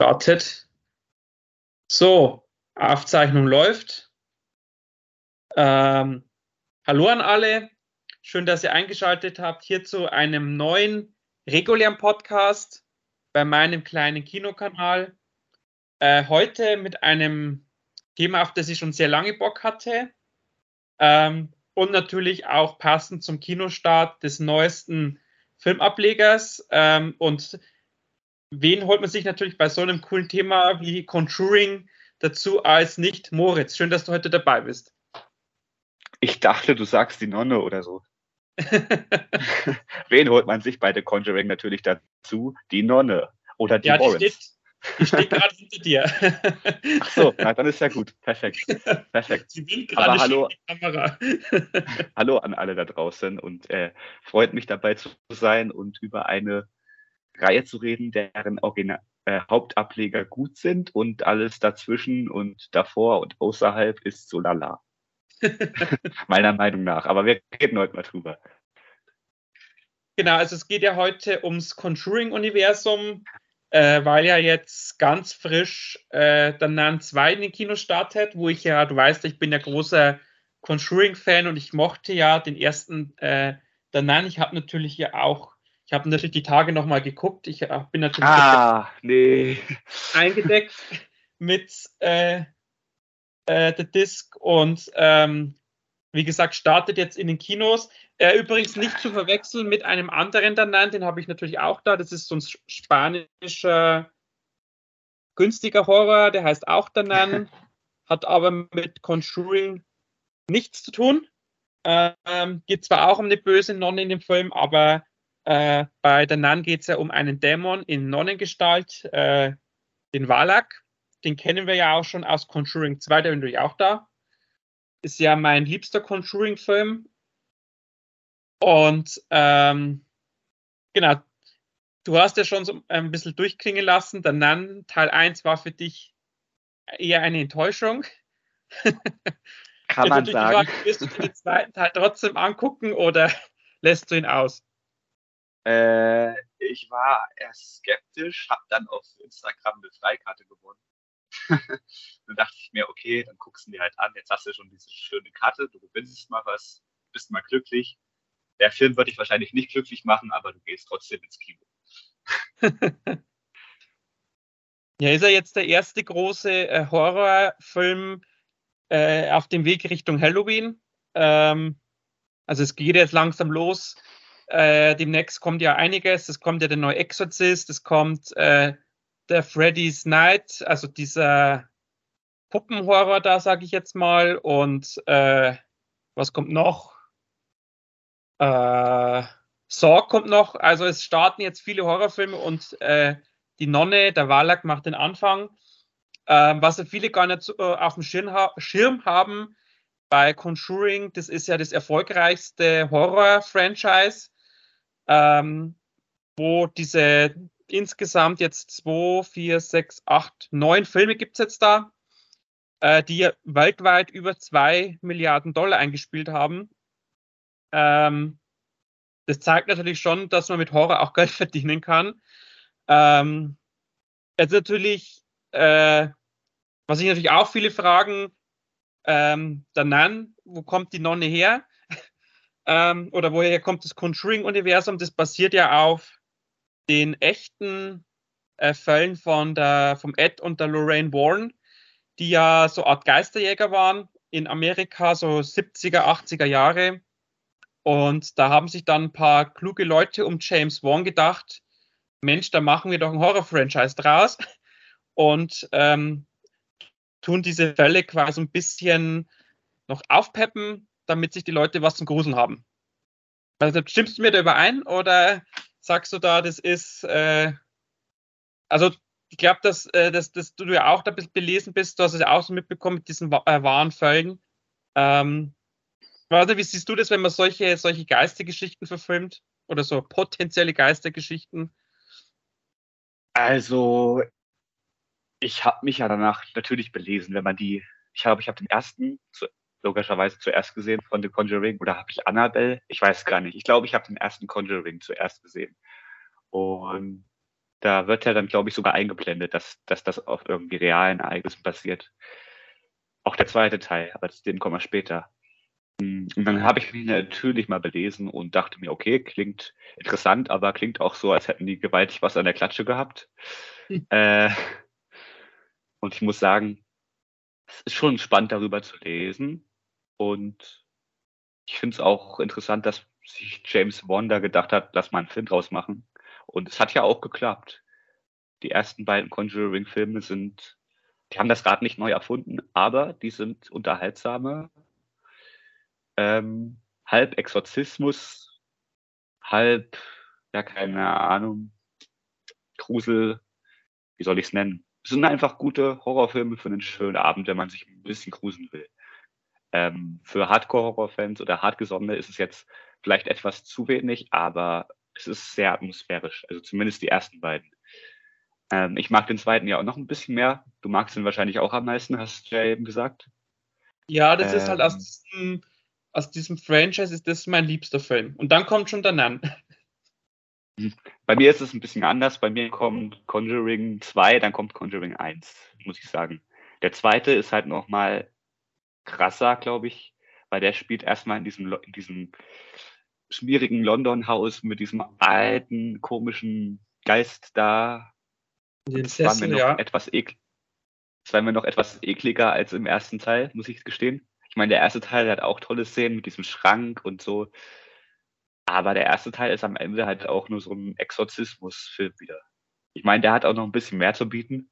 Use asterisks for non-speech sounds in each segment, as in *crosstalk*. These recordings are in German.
Startet. So, Aufzeichnung läuft. Ähm, hallo an alle. Schön, dass ihr eingeschaltet habt hier zu einem neuen regulären Podcast bei meinem kleinen Kinokanal. Äh, heute mit einem Thema, auf das ich schon sehr lange Bock hatte. Ähm, und natürlich auch passend zum Kinostart des neuesten Filmablegers. Ähm, und wen holt man sich natürlich bei so einem coolen Thema wie Conjuring dazu als nicht Moritz? Schön, dass du heute dabei bist. Ich dachte, du sagst die Nonne oder so. *laughs* wen holt man sich bei The Conjuring natürlich dazu? Die Nonne oder die ja, Warrens. Die steht, ich stehe gerade hinter dir. *laughs* Ach so, na, dann ist ja gut. Perfekt. Perfekt. Sie winkt gerade hallo, Kamera. *laughs* hallo an alle da draußen und äh, freut mich dabei zu sein und über eine Reihe zu reden, deren Original, äh, Hauptableger gut sind und alles dazwischen und davor und außerhalb ist so lala. *laughs* Meiner Meinung nach. Aber wir reden heute mal drüber. Genau, also es geht ja heute ums Conjuring-Universum, äh, weil ja jetzt ganz frisch äh, dann Nan 2 in den Kino startet, wo ich ja, du weißt, ich bin ja großer Conjuring-Fan und ich mochte ja den ersten äh, Danan. Ich habe natürlich ja auch ich habe natürlich die Tage nochmal geguckt. Ich äh, bin natürlich ah, nee. eingedeckt mit äh, äh, The Disc und ähm, wie gesagt, startet jetzt in den Kinos. Äh, übrigens nicht zu verwechseln mit einem anderen Danan, den habe ich natürlich auch da. Das ist so ein spanischer günstiger Horror, der heißt auch Danan, *laughs* hat aber mit Conjuring nichts zu tun. Ähm, geht zwar auch um eine böse Nonne in dem Film, aber äh, bei der Nun geht es ja um einen Dämon in Nonnengestalt, äh, den Valak. Den kennen wir ja auch schon aus Conjuring 2, der bin natürlich auch da. Ist ja mein liebster Conjuring-Film. Und ähm, genau, du hast ja schon so ein bisschen durchklingen lassen. Der Nun Teil 1 war für dich eher eine Enttäuschung. Kann man sagen. Frage, wirst du den zweiten Teil trotzdem angucken oder *laughs* lässt du ihn aus? Äh, ich war erst skeptisch, habe dann auf Instagram eine Freikarte gewonnen. *laughs* dann dachte ich mir, okay, dann guckst du dir halt an, jetzt hast du schon diese schöne Karte, du gewinnst mal was, bist mal glücklich. Der Film wird dich wahrscheinlich nicht glücklich machen, aber du gehst trotzdem ins Kino. *laughs* ja, ist er jetzt der erste große äh, Horrorfilm äh, auf dem Weg Richtung Halloween? Ähm, also es geht jetzt langsam los äh, demnächst kommt ja einiges. Es kommt ja der neue Exorcist, es kommt äh, der Freddy's Night, also dieser Puppenhorror da, sage ich jetzt mal. Und äh, was kommt noch? Äh, Saw kommt noch. Also es starten jetzt viele Horrorfilme und äh, die Nonne, der Wallach macht den Anfang. Ähm, was viele gar nicht äh, auf dem Schirm, ha Schirm haben, bei Conjuring, das ist ja das erfolgreichste Horror-Franchise ähm, wo diese insgesamt jetzt zwei, vier, sechs, acht, neun Filme gibt es jetzt da, äh, die weltweit über zwei Milliarden Dollar eingespielt haben. Ähm, das zeigt natürlich schon, dass man mit Horror auch *laughs* Geld verdienen kann. Ähm, jetzt natürlich, äh, was ich natürlich auch viele fragen, ähm, der Nan, wo kommt die Nonne her? Ähm, oder woher kommt das Conjuring-Universum? Das basiert ja auf den echten äh, Fällen von der, vom Ed und der Lorraine Warren, die ja so Art Geisterjäger waren in Amerika, so 70er, 80er Jahre. Und da haben sich dann ein paar kluge Leute um James Wan gedacht, Mensch, da machen wir doch ein Horror-Franchise draus und ähm, tun diese Fälle quasi ein bisschen noch aufpeppen, damit sich die Leute was zum Gruseln haben. Also stimmst du mir da überein oder sagst du da, das ist, äh, also ich glaube, dass, äh, dass, dass du ja auch da ein bisschen belesen bist, du hast es ja auch so mitbekommen mit diesen äh, wahren Fällen. Ähm, warte, wie siehst du das, wenn man solche, solche Geistergeschichten verfilmt oder so potenzielle Geistergeschichten? Also, ich habe mich ja danach natürlich belesen, wenn man die, ich glaube, ich habe den ersten zu, logischerweise zuerst gesehen von The Conjuring oder habe ich Annabelle? Ich weiß gar nicht. Ich glaube, ich habe den ersten Conjuring zuerst gesehen. Und Da wird ja dann, glaube ich, sogar eingeblendet, dass, dass das auf irgendwie realen Ereignissen passiert. Auch der zweite Teil, aber zu dem kommen wir später. Und dann habe ich mich natürlich mal belesen und dachte mir, okay, klingt interessant, aber klingt auch so, als hätten die gewaltig was an der Klatsche gehabt. Hm. Äh, und ich muss sagen, es ist schon spannend darüber zu lesen. Und ich finde es auch interessant, dass sich James Wan da gedacht hat, lass mal einen Film draus machen. Und es hat ja auch geklappt. Die ersten beiden Conjuring-Filme sind, die haben das Rad nicht neu erfunden, aber die sind unterhaltsame. Ähm, halb Exorzismus, halb, ja, keine Ahnung, Grusel, wie soll ich es nennen? Es sind einfach gute Horrorfilme für einen schönen Abend, wenn man sich ein bisschen gruseln will. Ähm, für Hardcore-Horror-Fans oder Hartgesonnene ist es jetzt vielleicht etwas zu wenig, aber es ist sehr atmosphärisch. Also zumindest die ersten beiden. Ähm, ich mag den zweiten ja auch noch ein bisschen mehr. Du magst ihn wahrscheinlich auch am meisten, hast du ja eben gesagt. Ja, das ähm, ist halt aus ähm. diesem, aus diesem Franchise ist das mein liebster Film. Und dann kommt schon der Nan. *laughs* Bei mir ist es ein bisschen anders. Bei mir kommt Conjuring 2, dann kommt Conjuring 1, muss ich sagen. Der zweite ist halt nochmal krasser, glaube ich, weil der spielt erstmal in diesem, in diesem schmierigen London-Haus mit diesem alten, komischen Geist da. Das war mir noch ja. etwas eklig. Das war mir noch etwas ekliger als im ersten Teil, muss ich gestehen. Ich meine, der erste Teil hat auch tolle Szenen mit diesem Schrank und so. Aber der erste Teil ist am Ende halt auch nur so ein Exorzismus-Film wieder. Ich meine, der hat auch noch ein bisschen mehr zu bieten.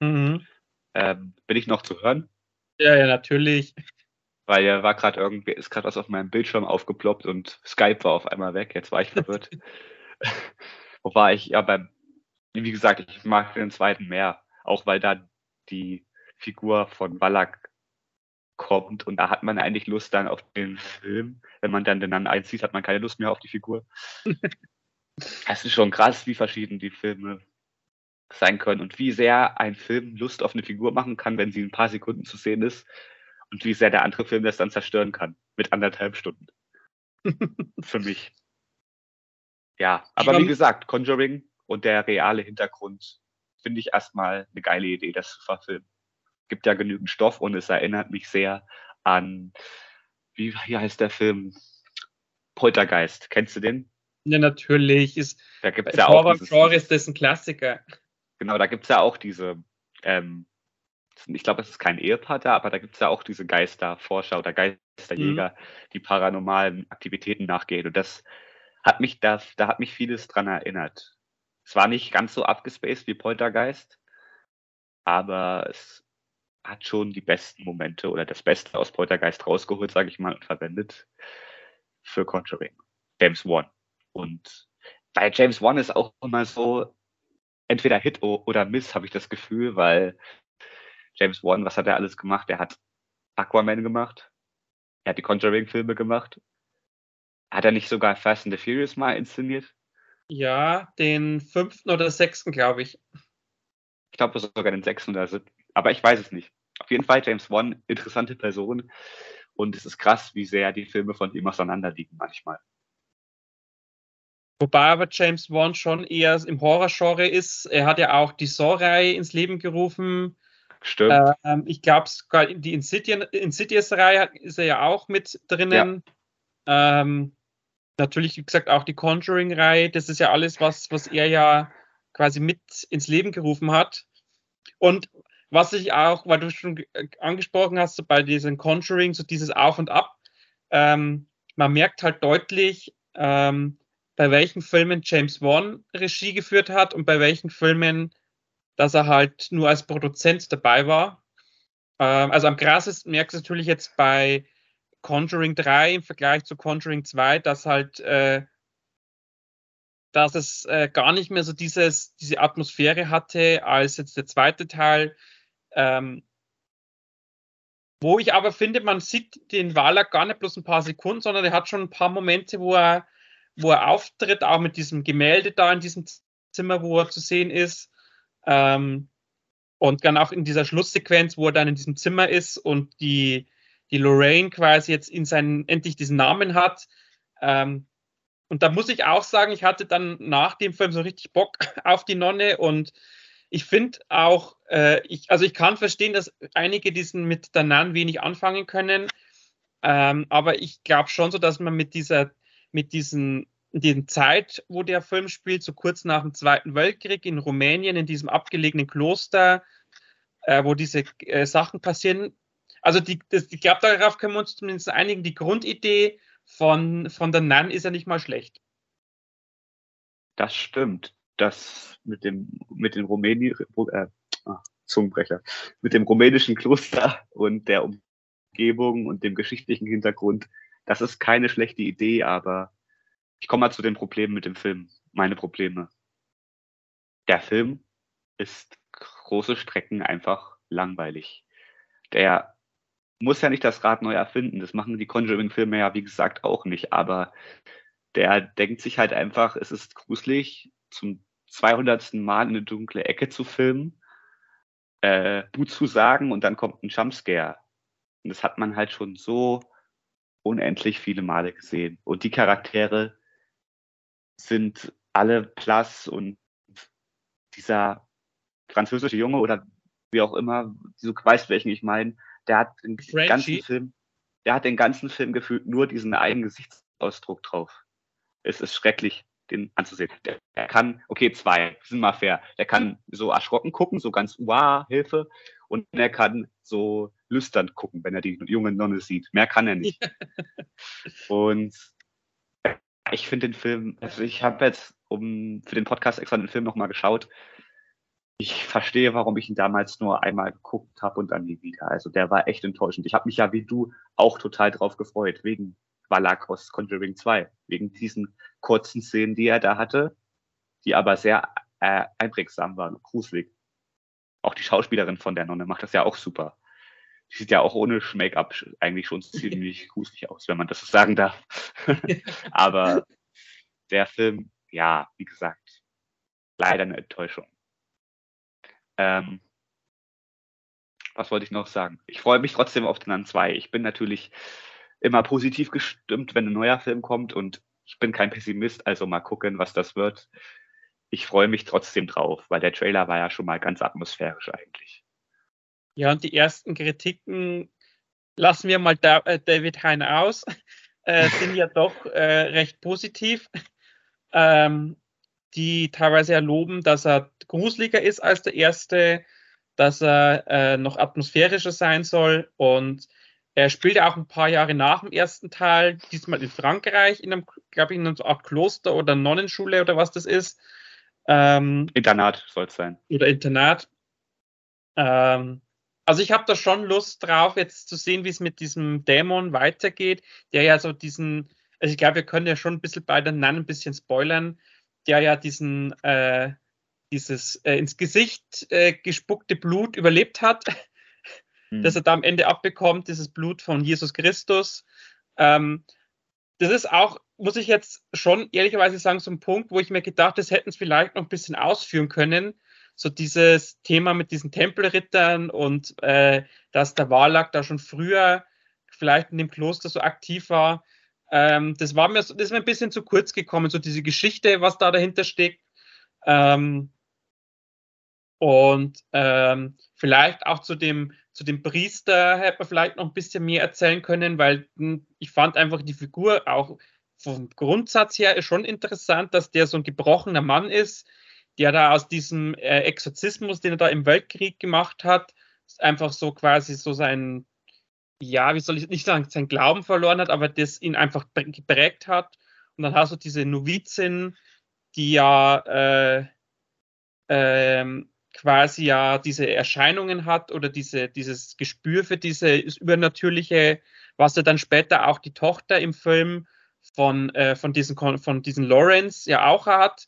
Mhm. Ähm, bin ich noch zu hören? Ja, ja, natürlich. Weil er war gerade irgendwie, ist gerade was auf meinem Bildschirm aufgeploppt und Skype war auf einmal weg. Jetzt war ich verwirrt. *laughs* Wo war ich? Ja, beim, wie gesagt, ich mag den zweiten mehr. Auch weil da die Figur von Wallach kommt und da hat man eigentlich Lust dann auf den Film. Wenn man dann den dann einzieht, hat man keine Lust mehr auf die Figur. *laughs* Es ist schon krass, wie verschieden die Filme sein können und wie sehr ein Film Lust auf eine Figur machen kann, wenn sie ein paar Sekunden zu sehen ist und wie sehr der andere Film das dann zerstören kann mit anderthalb Stunden. *laughs* Für mich. Ja, aber wie gesagt, Conjuring und der reale Hintergrund finde ich erstmal eine geile Idee, das zu verfilmen. Gibt ja genügend Stoff und es erinnert mich sehr an, wie wie heißt der Film? Poltergeist. Kennst du den? Ja, natürlich. Ist, da gibt's ja auch Floor ist das ein Klassiker. Genau, da gibt's ja auch diese, ähm, ich glaube, es ist kein Ehepaar da, aber da gibt's ja auch diese Geisterforscher oder Geisterjäger, mhm. die paranormalen Aktivitäten nachgehen. Und das hat mich, da, da hat mich vieles dran erinnert. Es war nicht ganz so abgespaced wie Poltergeist, aber es hat schon die besten Momente oder das Beste aus Poltergeist rausgeholt, sage ich mal, und verwendet für Conjuring. James Wan. Und bei James Wan ist auch immer so, entweder Hit oder Miss, habe ich das Gefühl, weil James Wan, was hat er alles gemacht? Er hat Aquaman gemacht, er hat die Conjuring-Filme gemacht. Hat er nicht sogar Fast and the Furious mal inszeniert? Ja, den fünften oder sechsten, glaube ich. Ich glaube sogar den sechsten oder siebten. Aber ich weiß es nicht. Auf jeden Fall James Wan, interessante Person. Und es ist krass, wie sehr die Filme von ihm auseinander liegen manchmal. Wobei aber James Wan schon eher im Horror-Genre ist. Er hat ja auch die Saw-Reihe ins Leben gerufen. Stimmt. Ähm, ich glaube, sogar die Insidious-Reihe ist er ja auch mit drinnen. Ja. Ähm, natürlich, wie gesagt, auch die Conjuring-Reihe. Das ist ja alles, was, was er ja quasi mit ins Leben gerufen hat. Und was ich auch, weil du schon angesprochen hast, so bei diesen Conjuring, so dieses Auf und Ab, ähm, man merkt halt deutlich, ähm, bei welchen Filmen James Wan Regie geführt hat und bei welchen Filmen, dass er halt nur als Produzent dabei war. Ähm, also am krassesten merkst du natürlich jetzt bei Conjuring 3 im Vergleich zu Conjuring 2, dass halt äh, dass es äh, gar nicht mehr so dieses, diese Atmosphäre hatte als jetzt der zweite Teil. Ähm, wo ich aber finde, man sieht den Waller gar nicht bloß ein paar Sekunden, sondern er hat schon ein paar Momente, wo er wo er auftritt, auch mit diesem Gemälde da in diesem Zimmer, wo er zu sehen ist. Ähm, und dann auch in dieser Schlusssequenz, wo er dann in diesem Zimmer ist und die, die Lorraine quasi jetzt in seinen, endlich diesen Namen hat. Ähm, und da muss ich auch sagen, ich hatte dann nach dem Film so richtig Bock *laughs* auf die Nonne und ich finde auch, äh, ich, also ich kann verstehen, dass einige diesen mit der Nan wenig anfangen können, ähm, aber ich glaube schon so, dass man mit dieser, mit diesen, diesen Zeit, wo der Film spielt, so kurz nach dem Zweiten Weltkrieg in Rumänien, in diesem abgelegenen Kloster, äh, wo diese äh, Sachen passieren. Also die, das, ich glaube, darauf können wir uns zumindest einigen. Die Grundidee von, von der Nan ist ja nicht mal schlecht. Das stimmt. Das mit dem, mit dem Rumäni, äh, ah, Zungenbrecher, mit dem rumänischen Kloster und der Umgebung und dem geschichtlichen Hintergrund, das ist keine schlechte Idee, aber ich komme mal zu den Problemen mit dem Film. Meine Probleme. Der Film ist große Strecken einfach langweilig. Der muss ja nicht das Rad neu erfinden. Das machen die Conjuring-Filme ja, wie gesagt, auch nicht. Aber der denkt sich halt einfach, es ist gruselig, zum 200. Mal in eine dunkle Ecke zu filmen, äh, gut zu sagen und dann kommt ein Jumpscare. Und das hat man halt schon so unendlich viele Male gesehen. Und die Charaktere sind alle blass und dieser französische Junge oder wie auch immer, du weißt, welchen ich meine, der hat den Frenchie. ganzen Film, der hat den ganzen Film gefühlt nur diesen einen Gesichtsausdruck drauf. Es ist schrecklich, den anzusehen. Der, der kann, okay, zwei, sind mal fair. Der kann so erschrocken gucken, so ganz, wow, Hilfe. Und er kann so lüstern gucken, wenn er die junge Nonne sieht. Mehr kann er nicht. Und ich finde den Film, also ich habe jetzt um für den Podcast extra den Film nochmal geschaut ich verstehe, warum ich ihn damals nur einmal geguckt habe und dann nie wieder. Also der war echt enttäuschend. Ich habe mich ja wie du auch total drauf gefreut, wegen Valak aus Conjuring 2, wegen diesen kurzen Szenen, die er da hatte, die aber sehr äh, einprägsam waren und gruselig. Auch die Schauspielerin von der Nonne macht das ja auch super. Die sieht ja auch ohne Make-up eigentlich schon ziemlich *laughs* gruselig aus, wenn man das so sagen darf. *laughs* aber der Film, ja, wie gesagt, leider eine Enttäuschung. Ähm, was wollte ich noch sagen? Ich freue mich trotzdem auf den An 2. Ich bin natürlich immer positiv gestimmt, wenn ein neuer Film kommt und ich bin kein Pessimist, also mal gucken, was das wird. Ich freue mich trotzdem drauf, weil der Trailer war ja schon mal ganz atmosphärisch eigentlich. Ja, und die ersten Kritiken lassen wir mal äh, David Hein aus, *laughs* äh, sind ja doch äh, recht positiv. Ähm, die teilweise erloben, dass er gruseliger ist als der erste, dass er äh, noch atmosphärischer sein soll und er spielt ja auch ein paar Jahre nach dem ersten Teil, diesmal in Frankreich, in einem, glaube ich, in einer Art Kloster oder Nonnenschule oder was das ist. Ähm, Internat soll es sein. Oder Internat. Ähm, also ich habe da schon Lust drauf, jetzt zu sehen, wie es mit diesem Dämon weitergeht, der ja so diesen, also ich glaube, wir können ja schon ein bisschen bei den ein bisschen spoilern, der ja diesen, äh, dieses äh, ins Gesicht äh, gespuckte Blut überlebt hat, mhm. das er da am Ende abbekommt, dieses Blut von Jesus Christus. Ähm, das ist auch, muss ich jetzt schon ehrlicherweise sagen, so ein Punkt, wo ich mir gedacht, das hätten es vielleicht noch ein bisschen ausführen können. So dieses Thema mit diesen Tempelrittern und äh, dass der Wallach da schon früher vielleicht in dem Kloster so aktiv war. Ähm, das war mir das ist mir ein bisschen zu kurz gekommen, so diese Geschichte, was da dahinter steckt. Ähm, und ähm, vielleicht auch zu dem, zu dem Priester hätte man vielleicht noch ein bisschen mehr erzählen können, weil hm, ich fand einfach die Figur auch vom Grundsatz her schon interessant, dass der so ein gebrochener Mann ist, der da aus diesem äh, Exorzismus, den er da im Weltkrieg gemacht hat, einfach so quasi so sein ja, wie soll ich nicht sagen, sein Glauben verloren hat, aber das ihn einfach geprägt hat. Und dann hast du diese Novizin, die ja äh, ähm, quasi ja diese Erscheinungen hat oder diese, dieses Gespür für diese Übernatürliche, was ja dann später auch die Tochter im Film von, äh, von, diesen, von diesen Lawrence ja auch hat.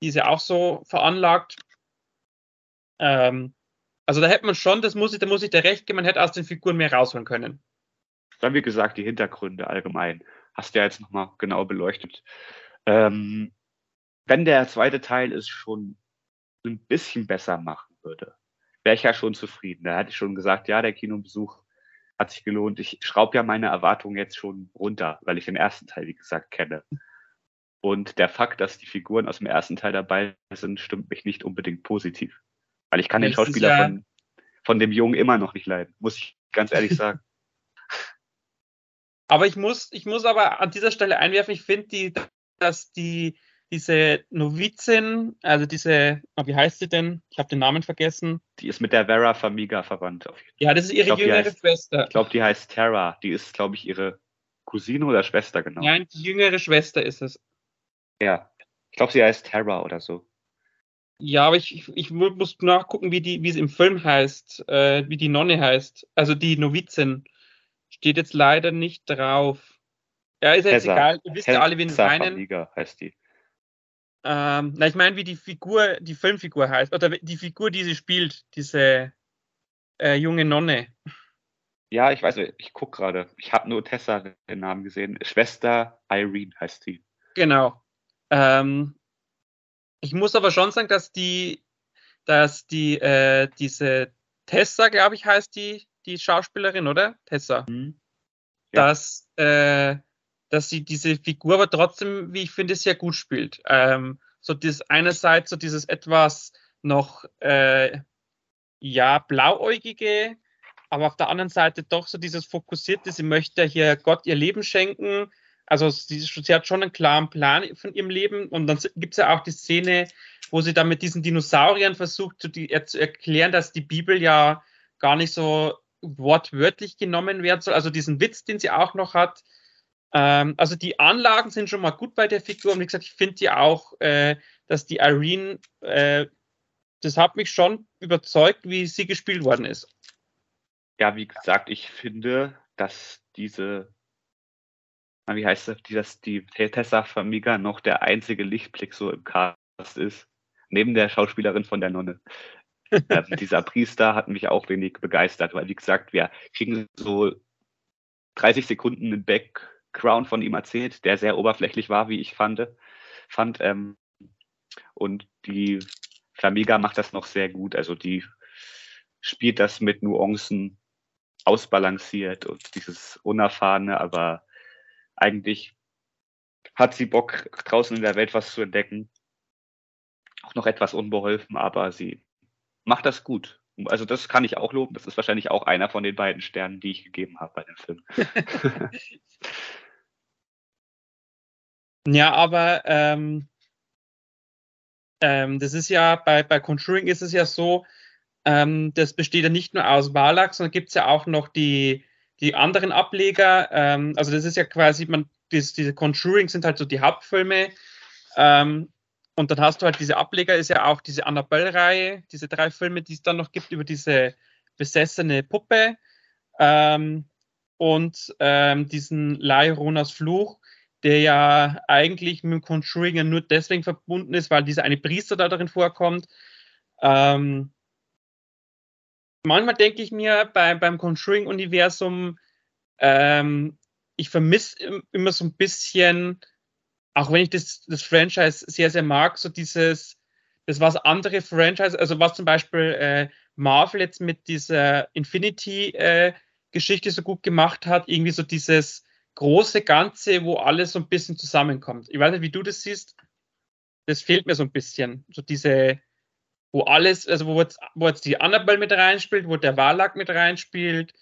Die ist ja auch so veranlagt. Ähm, also da hätte man schon, das muss ich, da muss ich dir recht geben, man hätte aus den Figuren mehr rausholen können. Dann wie gesagt, die Hintergründe allgemein. Hast du ja jetzt nochmal genau beleuchtet. Ähm, wenn der zweite Teil es schon ein bisschen besser machen würde, wäre ich ja schon zufrieden. Da hatte ich schon gesagt, ja, der Kinobesuch hat sich gelohnt. Ich schraube ja meine Erwartungen jetzt schon runter, weil ich den ersten Teil, wie gesagt, kenne. Und der Fakt, dass die Figuren aus dem ersten Teil dabei sind, stimmt mich nicht unbedingt positiv. Weil ich kann den Schauspieler von, von dem Jungen immer noch nicht leiden, muss ich ganz ehrlich sagen. *laughs* *laughs* Aber ich muss, ich muss aber an dieser Stelle einwerfen, ich finde, die, dass die, diese Novizin, also diese, oh, wie heißt sie denn? Ich habe den Namen vergessen. Die ist mit der Vera Famiga verwandt. Ja, das ist ihre glaub, jüngere heißt, Schwester. Ich glaube, die heißt Terra. Die ist, glaube ich, ihre Cousine oder Schwester, genau. Nein, die jüngere Schwester ist es. Ja. Ich glaube, sie heißt Terra oder so. Ja, aber ich, ich muss nachgucken, wie, die, wie es im Film heißt, äh, wie die Nonne heißt. Also die Novizin. Steht jetzt leider nicht drauf. Ja, ist jetzt egal. Ihr wisst ja alle, wen wir meinen. Heißt die. Ähm, na, ich meine, wie die Figur, die Filmfigur heißt. Oder die Figur, die sie spielt, diese äh, junge Nonne. Ja, ich weiß, ich gucke gerade. Ich habe nur Tessa den Namen gesehen. Schwester Irene heißt sie. Genau. Ähm, ich muss aber schon sagen, dass die, dass die, äh, diese Tessa, glaube ich, heißt die, die Schauspielerin, oder? Tessa. Mhm. Ja. Dass, äh, dass sie diese Figur aber trotzdem, wie ich finde, sehr gut spielt. Ähm, so das einerseits so dieses etwas noch äh, ja blauäugige, aber auf der anderen Seite doch so dieses fokussierte. Sie möchte hier Gott ihr Leben schenken. Also sie, sie hat schon einen klaren Plan von ihrem Leben und dann gibt es ja auch die Szene, wo sie dann mit diesen Dinosauriern versucht zu, zu erklären, dass die Bibel ja gar nicht so wortwörtlich genommen werden soll. Also diesen Witz, den sie auch noch hat. Ähm, also die Anlagen sind schon mal gut bei der Figur. Und wie gesagt, ich finde die auch, äh, dass die Irene, äh, das hat mich schon überzeugt, wie sie gespielt worden ist. Ja, wie gesagt, ich finde, dass diese, wie heißt das, dass die Tessa Famiga noch der einzige Lichtblick so im Cast ist, neben der Schauspielerin von der Nonne *laughs* ähm, dieser Priester hat mich auch wenig begeistert, weil wie gesagt, wir kriegen so 30 Sekunden einen Background von ihm erzählt, der sehr oberflächlich war, wie ich fand. fand ähm, und die Flamiga macht das noch sehr gut. Also die spielt das mit Nuancen ausbalanciert und dieses Unerfahrene, aber eigentlich hat sie Bock, draußen in der Welt was zu entdecken. Auch noch etwas unbeholfen, aber sie macht das gut. Also das kann ich auch loben. Das ist wahrscheinlich auch einer von den beiden Sternen, die ich gegeben habe bei dem Film. *laughs* ja, aber ähm, ähm, das ist ja bei, bei Conjuring ist es ja so, ähm, das besteht ja nicht nur aus Wallach, sondern gibt es ja auch noch die, die anderen Ableger. Ähm, also das ist ja quasi, man, das, diese Conjuring sind halt so die Hauptfilme. Ähm, und dann hast du halt diese Ableger, ist ja auch diese Annabelle-Reihe, diese drei Filme, die es dann noch gibt über diese besessene Puppe ähm, und ähm, diesen Ronas Fluch, der ja eigentlich mit dem Conjuring nur deswegen verbunden ist, weil dieser eine Priester da darin vorkommt. Ähm, manchmal denke ich mir bei, beim Conjuring-Universum, ähm, ich vermisse immer so ein bisschen auch wenn ich das, das Franchise sehr, sehr mag, so dieses, das was andere Franchise, also was zum Beispiel äh, Marvel jetzt mit dieser Infinity-Geschichte äh, so gut gemacht hat, irgendwie so dieses große Ganze, wo alles so ein bisschen zusammenkommt. Ich weiß nicht, wie du das siehst. Das fehlt mir so ein bisschen. So diese, wo alles, also wo jetzt, wo jetzt die Annabelle mit reinspielt, wo der Warlock mit reinspielt.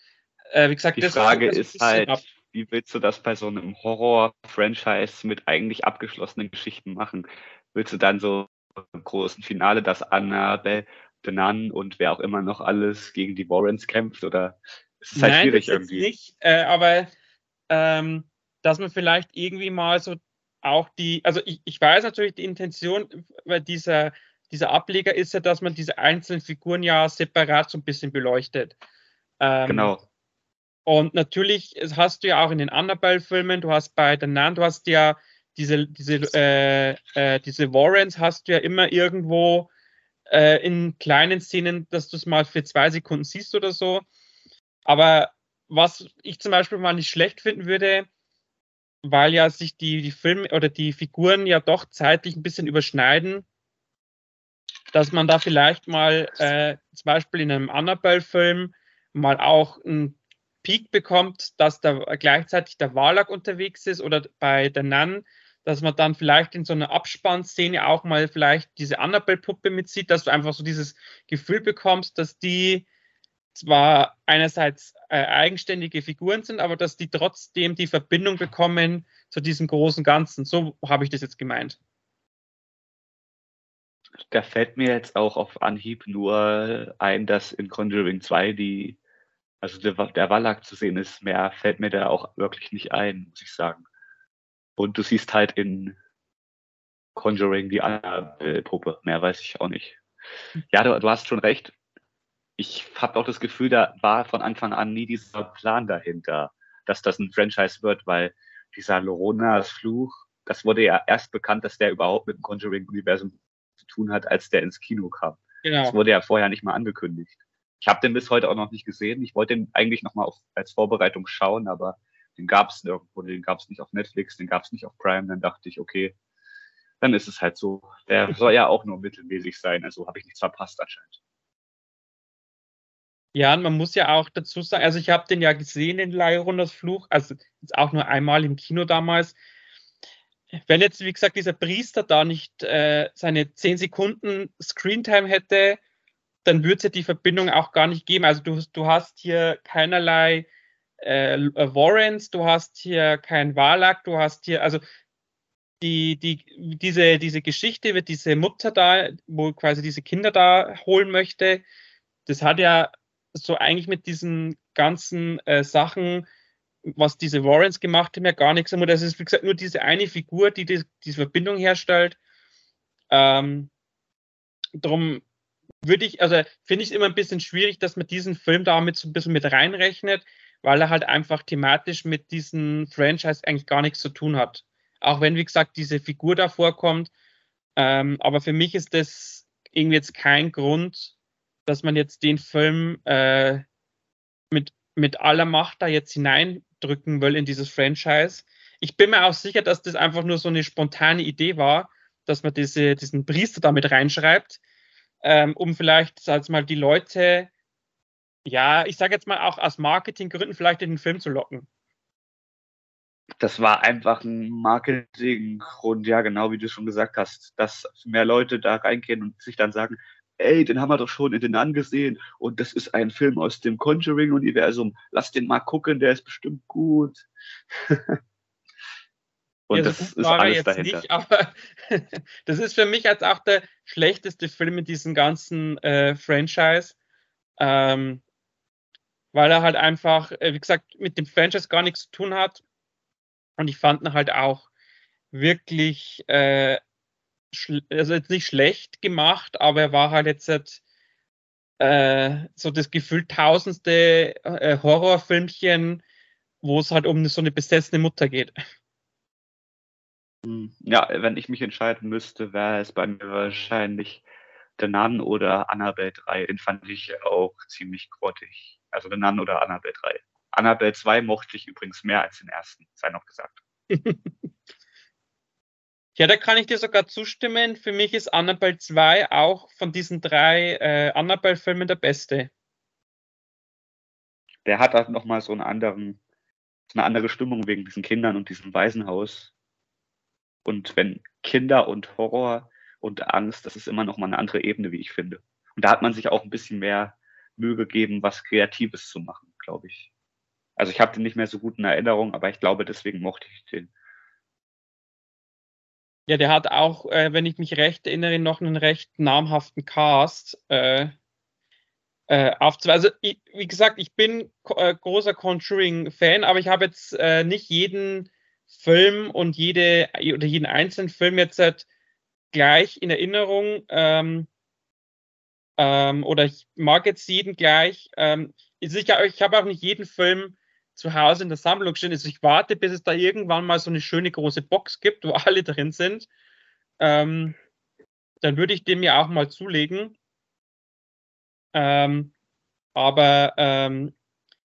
Äh, wie gesagt, die Frage ist halt, ab wie willst du das bei so einem Horror-Franchise mit eigentlich abgeschlossenen Geschichten machen? Willst du dann so im großen Finale, dass Annabelle, The Nun und wer auch immer noch alles gegen die Warrens kämpft? Oder ist es halt Nein, schwierig das irgendwie? Nicht, äh, aber ähm, dass man vielleicht irgendwie mal so auch die, also ich, ich weiß natürlich die Intention weil dieser, dieser Ableger ist ja, dass man diese einzelnen Figuren ja separat so ein bisschen beleuchtet. Ähm, genau. Und natürlich hast du ja auch in den Annabelle-Filmen, du hast bei The Nun, du hast ja diese, diese, äh, äh, diese Warrens hast du ja immer irgendwo äh, in kleinen Szenen, dass du es mal für zwei Sekunden siehst oder so. Aber was ich zum Beispiel mal nicht schlecht finden würde, weil ja sich die, die Filme oder die Figuren ja doch zeitlich ein bisschen überschneiden, dass man da vielleicht mal äh, zum Beispiel in einem Annabelle-Film mal auch ein Peak bekommt, dass da gleichzeitig der Warlock unterwegs ist oder bei der Nun dass man dann vielleicht in so einer Abspannszene auch mal vielleicht diese Annabelle-Puppe mitzieht, dass du einfach so dieses Gefühl bekommst, dass die zwar einerseits äh, eigenständige Figuren sind, aber dass die trotzdem die Verbindung bekommen zu diesem großen Ganzen. So habe ich das jetzt gemeint. Da fällt mir jetzt auch auf Anhieb nur ein, dass in Conjuring 2 die, also der, der Wallach zu sehen ist. Mehr fällt mir da auch wirklich nicht ein, muss ich sagen. Und du siehst halt in Conjuring die Annabelle-Puppe. Mehr weiß ich auch nicht. Ja, du, du hast schon recht. Ich habe auch das Gefühl, da war von Anfang an nie dieser Plan dahinter, dass das ein Franchise wird, weil dieser Loronas Fluch, das wurde ja erst bekannt, dass der überhaupt mit dem Conjuring-Universum zu tun hat, als der ins Kino kam. Genau. Das wurde ja vorher nicht mal angekündigt. Ich habe den bis heute auch noch nicht gesehen. Ich wollte den eigentlich noch mal als Vorbereitung schauen, aber den gab es nirgendwo, den gab es nicht auf Netflix, den gab es nicht auf Prime. Dann dachte ich, okay, dann ist es halt so. Der *laughs* soll ja auch nur mittelmäßig sein, also habe ich nichts verpasst anscheinend. Ja, und man muss ja auch dazu sagen, also ich habe den ja gesehen, den Leihrunners Fluch, also jetzt auch nur einmal im Kino damals. Wenn jetzt, wie gesagt, dieser Priester da nicht äh, seine 10 Sekunden Screentime hätte, dann würde es ja die Verbindung auch gar nicht geben. Also du, du hast hier keinerlei äh, äh, Warrens, du hast hier kein Wallach, du hast hier, also die, die, diese, diese Geschichte wird diese Mutter da, wo quasi diese Kinder da holen möchte, das hat ja so eigentlich mit diesen ganzen äh, Sachen, was diese Warrens gemacht haben, ja gar nichts. Und das ist, wie gesagt, nur diese eine Figur, die die, diese Verbindung herstellt. Ähm, darum würde ich, also finde ich es immer ein bisschen schwierig, dass man diesen Film damit so ein bisschen mit reinrechnet, weil er halt einfach thematisch mit diesem Franchise eigentlich gar nichts zu tun hat. Auch wenn, wie gesagt, diese Figur da vorkommt. Ähm, aber für mich ist das irgendwie jetzt kein Grund, dass man jetzt den Film äh, mit, mit aller Macht da jetzt hineindrücken will in dieses Franchise. Ich bin mir auch sicher, dass das einfach nur so eine spontane Idee war, dass man diese, diesen Priester damit reinschreibt, ähm, um vielleicht, sag mal, die Leute ja, ich sage jetzt mal auch aus Marketinggründen vielleicht in den Film zu locken. Das war einfach ein Marketinggrund, ja, genau wie du schon gesagt hast, dass mehr Leute da reingehen und sich dann sagen, ey, den haben wir doch schon in den angesehen und das ist ein Film aus dem Conjuring-Universum, lass den mal gucken, der ist bestimmt gut. *laughs* und ja, so das ist alles dahinter. Nicht, aber *laughs* das ist für mich als auch der schlechteste Film in diesem ganzen äh, Franchise. Ähm, weil er halt einfach, äh, wie gesagt, mit dem Franchise gar nichts zu tun hat. Und ich fand ihn halt auch wirklich, äh, also jetzt nicht schlecht gemacht, aber er war halt jetzt halt, äh, so das Gefühl tausendste äh, Horrorfilmchen, wo es halt um so eine besessene Mutter geht. Hm, ja, wenn ich mich entscheiden müsste, wäre es bei mir wahrscheinlich The Nun oder Annabelle 3. Den fand ich auch ziemlich grottig. Also The Nun oder Annabelle 3. Annabelle 2 mochte ich übrigens mehr als den ersten, sei noch gesagt. *laughs* ja, da kann ich dir sogar zustimmen. Für mich ist Annabelle 2 auch von diesen drei äh, Annabelle-Filmen der beste. Der hat auch nochmal so so eine andere Stimmung wegen diesen Kindern und diesem Waisenhaus. Und wenn Kinder und Horror und Angst, das ist immer noch mal eine andere Ebene, wie ich finde. Und da hat man sich auch ein bisschen mehr Mühe gegeben, was Kreatives zu machen, glaube ich. Also ich habe den nicht mehr so gut in Erinnerung, aber ich glaube, deswegen mochte ich den. Ja, der hat auch, äh, wenn ich mich recht erinnere, noch einen recht namhaften Cast. Äh, äh, also ich, wie gesagt, ich bin äh, großer Conjuring-Fan, aber ich habe jetzt äh, nicht jeden Film und jede oder jeden einzelnen Film jetzt halt gleich in Erinnerung. Ähm, ähm, oder ich mag jetzt jeden gleich. Ähm, ich, ich habe auch nicht jeden Film zu Hause in der Sammlung stehen. Also ich warte, bis es da irgendwann mal so eine schöne große Box gibt, wo *laughs* alle drin sind. Ähm, dann würde ich den mir auch mal zulegen. Ähm, aber ähm,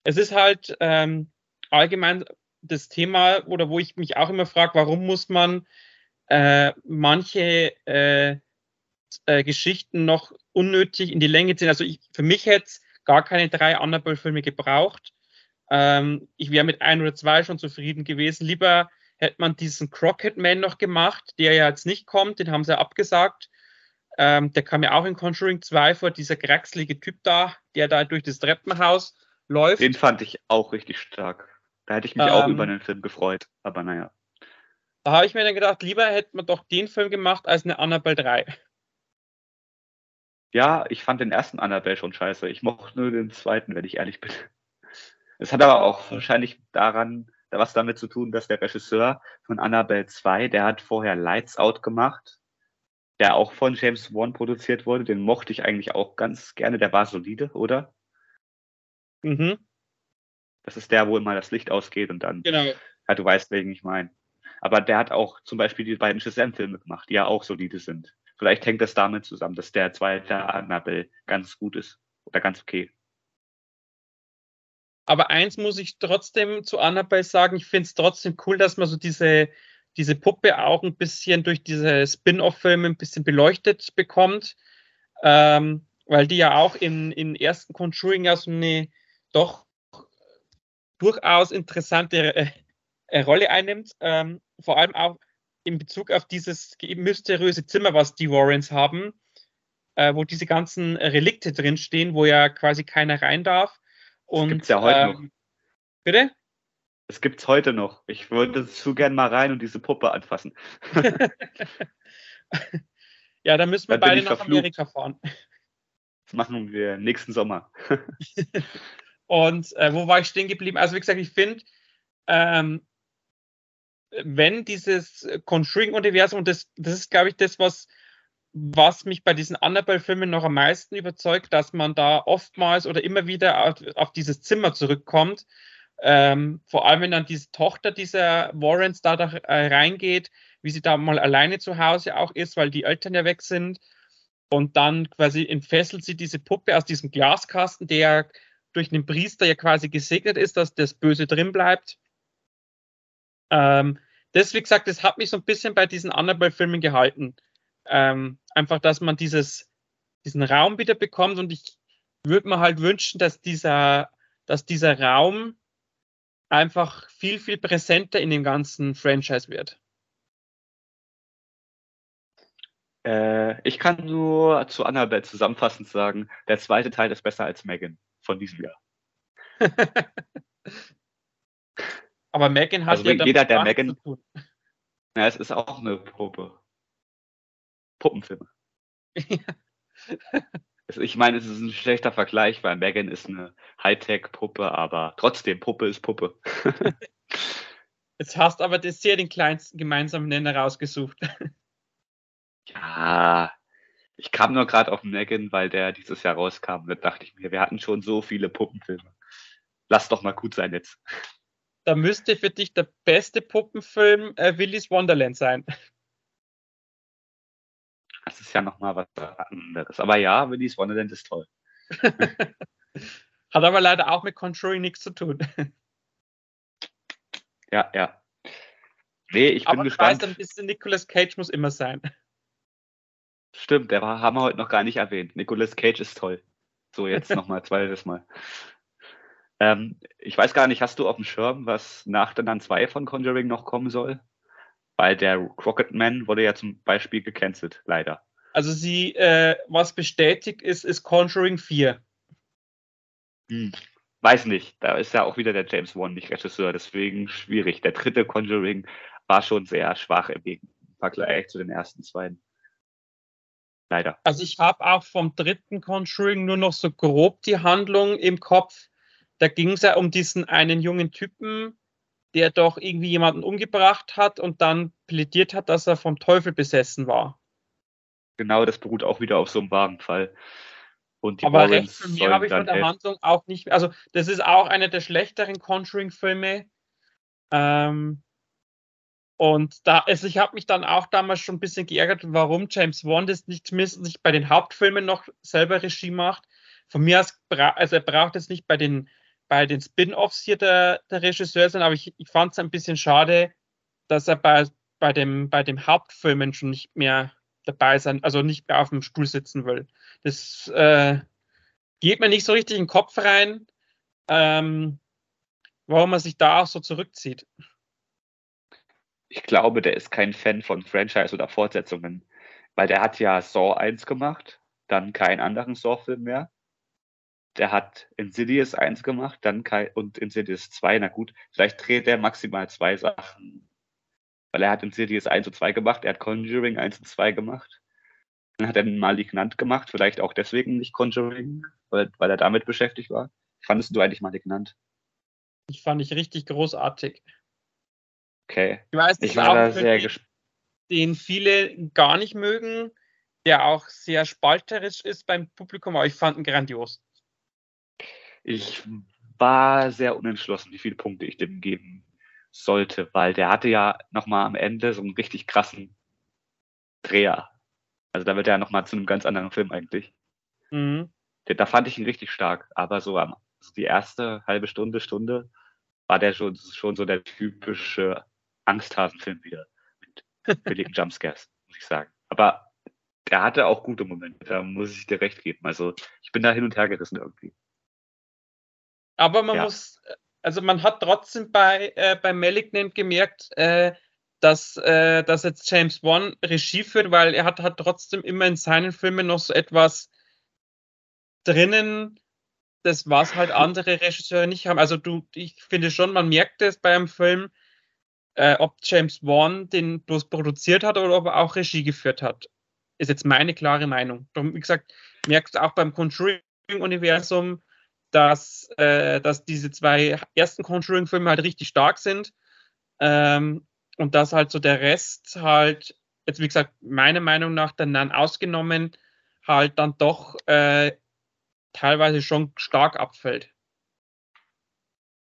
es ist halt ähm, allgemein das Thema, oder wo ich mich auch immer frage, warum muss man äh, manche äh, äh, Geschichten noch unnötig in die Länge ziehen. Also ich, für mich hätte es gar keine drei Annabelle-Filme gebraucht. Ähm, ich wäre mit ein oder zwei schon zufrieden gewesen. Lieber hätte man diesen Crockett Man noch gemacht, der ja jetzt nicht kommt, den haben sie abgesagt. Ähm, der kam ja auch in Conjuring 2 vor, dieser kraxlige Typ da, der da durch das Treppenhaus läuft. Den fand ich auch richtig stark. Da hätte ich mich ähm, auch über den Film gefreut, aber naja. Da habe ich mir dann gedacht, lieber hätte man doch den Film gemacht als eine Annabelle 3. Ja, ich fand den ersten Annabelle schon scheiße. Ich mochte nur den zweiten, wenn ich ehrlich bin. Es hat aber auch wahrscheinlich daran was damit zu tun, dass der Regisseur von Annabelle 2, der hat vorher Lights Out gemacht, der auch von James Wan produziert wurde. Den mochte ich eigentlich auch ganz gerne. Der war solide, oder? Mhm. Das ist der, wo immer das Licht ausgeht und dann. Genau. Ja, du weißt, welchen ich meine. Aber der hat auch zum Beispiel die beiden Shazam-Filme gemacht, die ja auch solide sind. Vielleicht hängt das damit zusammen, dass der zweite Annabelle ganz gut ist oder ganz okay. Aber eins muss ich trotzdem zu Annabelle sagen, ich finde es trotzdem cool, dass man so diese, diese Puppe auch ein bisschen durch diese Spin-off-Filme ein bisschen beleuchtet bekommt. Ähm, weil die ja auch in, in ersten Conjuring ja so eine doch durchaus interessante äh, äh, Rolle einnimmt. Ähm, vor allem auch in Bezug auf dieses mysteriöse Zimmer, was die Warrens haben, äh, wo diese ganzen Relikte drinstehen, wo ja quasi keiner rein darf. Und, das gibt's ja heute ähm, noch. Bitte? Das gibt's heute noch. Ich würde zu gern mal rein und diese Puppe anfassen. *laughs* ja, dann müssen wir dann beide nach verflucht. Amerika fahren. Das machen wir nächsten Sommer. *laughs* und äh, wo war ich stehen geblieben? Also wie gesagt, ich finde, ähm, wenn dieses Conjuring-Universum, und das, das ist, glaube ich, das, was, was mich bei diesen Annabelle-Filmen noch am meisten überzeugt, dass man da oftmals oder immer wieder auf, auf dieses Zimmer zurückkommt. Ähm, vor allem, wenn dann diese Tochter dieser Warrens da, da äh, reingeht, wie sie da mal alleine zu Hause auch ist, weil die Eltern ja weg sind. Und dann quasi entfesselt sie diese Puppe aus diesem Glaskasten, der durch den Priester ja quasi gesegnet ist, dass das Böse drin bleibt. Ähm, das, wie gesagt, das hat mich so ein bisschen bei diesen Annabelle-Filmen gehalten. Ähm, einfach, dass man dieses, diesen Raum wieder bekommt und ich würde mir halt wünschen, dass dieser, dass dieser Raum einfach viel, viel präsenter in dem ganzen Franchise wird. Äh, ich kann nur zu Annabelle zusammenfassend sagen, der zweite Teil ist besser als Megan von diesem Jahr. *laughs* Aber Megan hat also ja jeder, der Megan. Ja, es ist auch eine Puppe. Puppenfilme. *laughs* ich meine, es ist ein schlechter Vergleich, weil Megan ist eine Hightech-Puppe, aber trotzdem, Puppe ist Puppe. *laughs* Jetzt hast aber das sehr den kleinsten gemeinsamen Nenner rausgesucht. *laughs* Ja, ich kam nur gerade auf Megan, weil der dieses Jahr rauskam. Da dachte ich mir, wir hatten schon so viele Puppenfilme. Lass doch mal gut sein jetzt da müsste für dich der beste Puppenfilm äh, Willy's Wonderland sein. Das ist ja nochmal was anderes. Aber ja, Willy's Wonderland ist toll. *laughs* Hat aber leider auch mit Conjuring nichts zu tun. Ja, ja. Nee, ich aber bin gespannt. Weiß, ein bisschen Nicolas Cage muss immer sein. Stimmt, der war, haben wir heute noch gar nicht erwähnt. Nicolas Cage ist toll. So, jetzt nochmal zweites Mal. Ähm, ich weiß gar nicht, hast du auf dem Schirm, was nach dann zwei von Conjuring noch kommen soll? Weil der Crockett Man wurde ja zum Beispiel gecancelt, leider. Also sie, äh, was bestätigt ist, ist Conjuring 4. Hm. Weiß nicht, da ist ja auch wieder der James Wan nicht Regisseur, deswegen schwierig. Der dritte Conjuring war schon sehr schwach im Vergleich zu den ersten beiden. Leider. Also ich habe auch vom dritten Conjuring nur noch so grob die Handlung im Kopf da ging es ja um diesen einen jungen Typen, der doch irgendwie jemanden umgebracht hat und dann plädiert hat, dass er vom Teufel besessen war. Genau, das beruht auch wieder auf so einem Wagenfall. Und die Aber recht von mir habe ich von der. Handlung auch nicht mehr. Also, das ist auch einer der schlechteren Conjuring-Filme. Ähm, und da, also ich habe mich dann auch damals schon ein bisschen geärgert, warum James Wan das nicht zumindest nicht bei den Hauptfilmen noch selber Regie macht. Von mir aus, also er braucht es nicht bei den bei den Spin-offs hier der, der Regisseur sind, aber ich, ich fand es ein bisschen schade, dass er bei, bei, dem, bei dem Hauptfilmen schon nicht mehr dabei sein, also nicht mehr auf dem Stuhl sitzen will. Das äh, geht mir nicht so richtig in den Kopf rein, ähm, warum er sich da auch so zurückzieht. ich glaube, der ist kein Fan von Franchise oder Fortsetzungen, weil der hat ja Saw 1 gemacht, dann keinen anderen Saw-Film mehr. Der hat Insidious 1 gemacht, dann kein, und Insidious 2, na gut, vielleicht dreht er maximal zwei Sachen. Weil er hat Insidious 1 und 2 gemacht, er hat Conjuring 1 und 2 gemacht. Dann hat er Malignant gemacht, vielleicht auch deswegen nicht Conjuring, weil, weil er damit beschäftigt war. Fandest du eigentlich Malignant? Ich fand ich richtig großartig. Okay. Ich weiß, ich war da sehr gespannt. Den viele gar nicht mögen, der auch sehr spalterisch ist beim Publikum, aber ich fand ihn grandios. Ich war sehr unentschlossen, wie viele Punkte ich dem geben sollte, weil der hatte ja nochmal am Ende so einen richtig krassen Dreher. Also da wird er nochmal zu einem ganz anderen Film eigentlich. Mhm. Da fand ich ihn richtig stark, aber so am, also die erste halbe Stunde, Stunde war der schon, schon so der typische Angsthasenfilm wieder mit *laughs* billigen Jumpscares, muss ich sagen. Aber der hatte auch gute Momente, da muss ich dir recht geben. Also ich bin da hin und her gerissen irgendwie. Aber man ja. muss, also man hat trotzdem bei, äh, bei Malignant gemerkt, äh, dass, äh, dass jetzt James Wan Regie führt, weil er hat, hat trotzdem immer in seinen Filmen noch so etwas drinnen, das was halt andere Regisseure nicht haben. Also du, ich finde schon, man merkt es bei einem Film, äh, ob James Wan den bloß produziert hat oder ob er auch Regie geführt hat. Ist jetzt meine klare Meinung. Darum, wie gesagt, merkst du auch beim Conjuring-Universum, dass, äh, dass diese zwei ersten Conjuring-Filme halt richtig stark sind. Ähm, und dass halt so der Rest halt, jetzt wie gesagt, meiner Meinung nach dann, dann ausgenommen, halt dann doch äh, teilweise schon stark abfällt.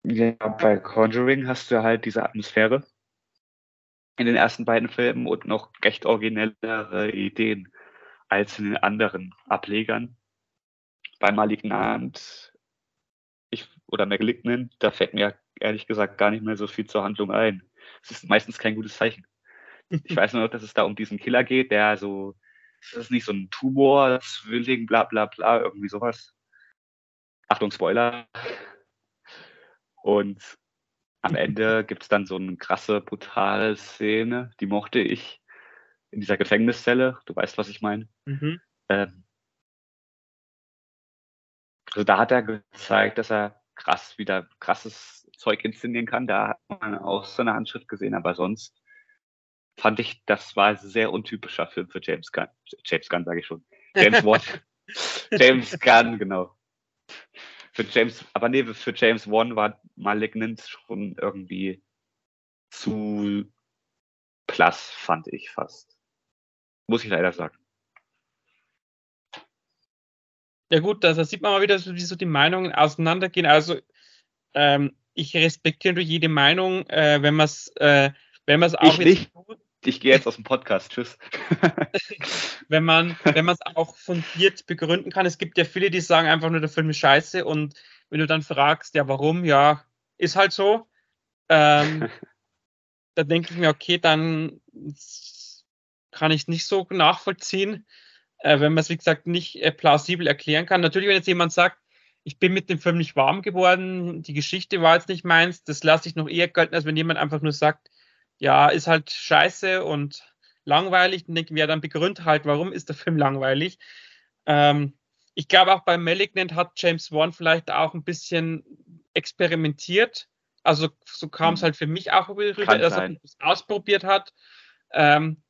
Ja, bei Conjuring hast du halt diese Atmosphäre in den ersten beiden Filmen und noch recht originellere Ideen als in den anderen Ablegern. Bei Malignant oder Malignant, da fällt mir ehrlich gesagt gar nicht mehr so viel zur Handlung ein. Es ist meistens kein gutes Zeichen. Ich weiß nur, dass es da um diesen Killer geht, der so, das ist nicht so ein Tumor, Zwilling, bla bla bla, irgendwie sowas. Achtung, Spoiler. Und am Ende gibt's dann so eine krasse, brutale Szene, die mochte ich in dieser Gefängniszelle. Du weißt, was ich meine. Mhm. Ähm, also da hat er gezeigt, dass er krass wieder krasses Zeug inszenieren kann. Da hat man auch so eine Handschrift gesehen, aber sonst fand ich, das war ein sehr untypischer Film für James Gunn. James Gunn sage ich schon. James Watt. *laughs* James Gunn, genau. Für James, aber nee, für James Wan war Malignant schon irgendwie zu plus, fand ich fast. Muss ich leider sagen. Ja gut, da, sieht man mal wieder, wie so die Meinungen auseinandergehen. Also ähm, ich respektiere jede Meinung, äh, wenn man es äh, wenn man es auch ich nicht. Tut, ich gehe jetzt aus dem Podcast. Tschüss. *laughs* wenn man wenn man es auch fundiert begründen kann. Es gibt ja viele, die sagen einfach nur, der Film ist scheiße. Und wenn du dann fragst, ja, warum? Ja, ist halt so. Ähm, *laughs* da denke ich mir, okay, dann kann ich es nicht so nachvollziehen, äh, wenn man es, wie gesagt, nicht äh, plausibel erklären kann. Natürlich, wenn jetzt jemand sagt, ich bin mit dem Film nicht warm geworden, die Geschichte war jetzt nicht meins, das lasse ich noch eher gelten, als wenn jemand einfach nur sagt, ja, ist halt scheiße und langweilig. Dann denken wir, ja, dann begründet halt, warum ist der Film langweilig. Ähm, ich glaube auch bei Malignant hat James Wan vielleicht auch ein bisschen experimentiert. Also so kam es hm. halt für mich auch rüber, dass er es ausprobiert hat. Ähm,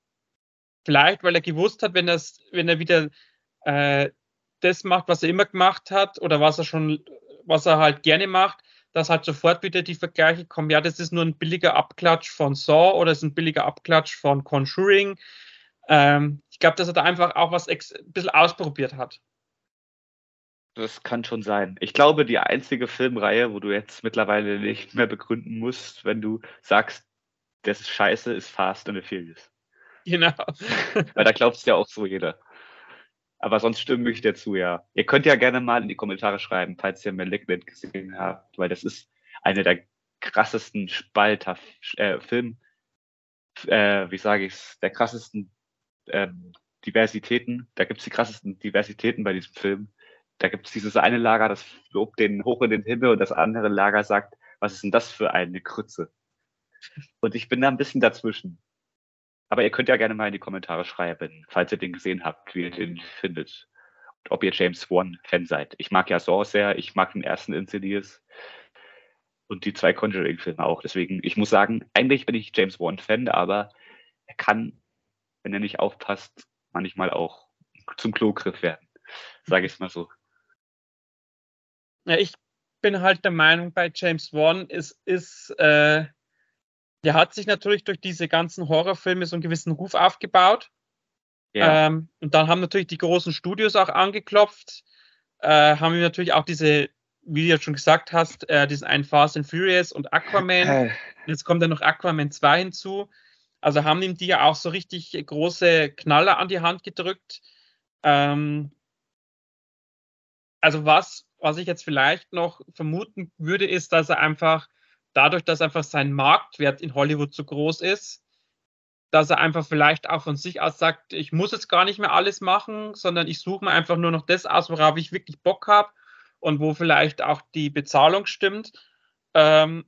vielleicht, weil er gewusst hat, wenn, wenn er wieder äh, das macht, was er immer gemacht hat oder was er schon, was er halt gerne macht, dass halt sofort wieder die Vergleiche kommen, ja, das ist nur ein billiger Abklatsch von Saw oder ist ein billiger Abklatsch von Conjuring. Ähm, ich glaube, dass er da einfach auch was ein bisschen ausprobiert hat. Das kann schon sein. Ich glaube, die einzige Filmreihe, wo du jetzt mittlerweile nicht mehr begründen musst, wenn du sagst, das ist scheiße, ist Fast and the Furious. Genau. Weil da glaubt es ja auch so jeder. Aber sonst stimme ich dir zu, ja. Ihr könnt ja gerne mal in die Kommentare schreiben, falls ihr Malignant gesehen habt, weil das ist eine der krassesten Spalter äh, Film, äh, wie sage ich's, der krassesten äh, Diversitäten. Da gibt's die krassesten Diversitäten bei diesem Film. Da gibt's dieses eine Lager, das lobt den hoch in den Himmel und das andere Lager sagt, was ist denn das für eine Krütze? Und ich bin da ein bisschen dazwischen. Aber ihr könnt ja gerne mal in die Kommentare schreiben, falls ihr den gesehen habt, wie ihr den findet. Und ob ihr James Wan-Fan seid. Ich mag ja Saw sehr, ich mag den ersten Insidious und die zwei Conjuring-Filme auch. Deswegen, ich muss sagen, eigentlich bin ich James Wan-Fan, aber er kann, wenn er nicht aufpasst, manchmal auch zum Klogriff werden. Sage ich es mal so. Ja, ich bin halt der Meinung, bei James Wan ist, ist äh, der hat sich natürlich durch diese ganzen Horrorfilme so einen gewissen Ruf aufgebaut. Ja. Ähm, und dann haben natürlich die großen Studios auch angeklopft, äh, haben ihm natürlich auch diese, wie du ja schon gesagt hast, äh, diesen einen Fast and Furious und Aquaman. Äh. Jetzt kommt dann noch Aquaman 2 hinzu. Also haben ihm die ja auch so richtig große Knaller an die Hand gedrückt. Ähm, also was, was ich jetzt vielleicht noch vermuten würde, ist, dass er einfach dadurch, dass einfach sein Marktwert in Hollywood so groß ist, dass er einfach vielleicht auch von sich aus sagt, ich muss jetzt gar nicht mehr alles machen, sondern ich suche mir einfach nur noch das aus, worauf ich wirklich Bock habe und wo vielleicht auch die Bezahlung stimmt ähm,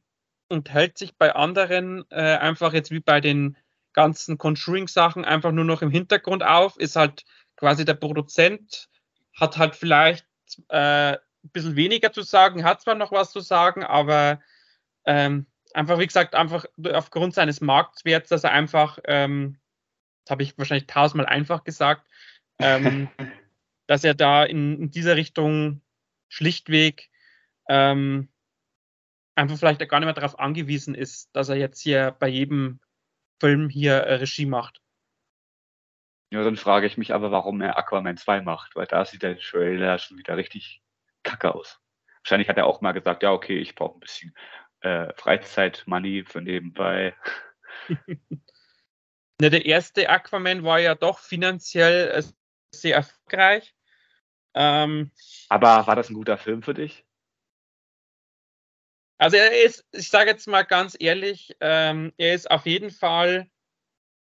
und hält sich bei anderen äh, einfach jetzt wie bei den ganzen Conjuring-Sachen einfach nur noch im Hintergrund auf, ist halt quasi der Produzent, hat halt vielleicht äh, ein bisschen weniger zu sagen, hat zwar noch was zu sagen, aber ähm, einfach, wie gesagt, einfach aufgrund seines Marktwerts, dass er einfach, ähm, das habe ich wahrscheinlich tausendmal einfach gesagt, ähm, *laughs* dass er da in, in, dieser Richtung schlichtweg ähm, einfach vielleicht gar nicht mehr darauf angewiesen ist, dass er jetzt hier bei jedem Film hier äh, Regie macht. Ja, dann frage ich mich aber, warum er Aquaman 2 macht, weil da sieht der Trailer schon wieder richtig kacke aus. Wahrscheinlich hat er auch mal gesagt, ja, okay, ich brauche ein bisschen äh, Freizeit-Money für nebenbei. *laughs* ne, der erste Aquaman war ja doch finanziell äh, sehr erfolgreich. Ähm, aber war das ein guter Film für dich? Also er ist, ich sage jetzt mal ganz ehrlich, ähm, er ist auf jeden Fall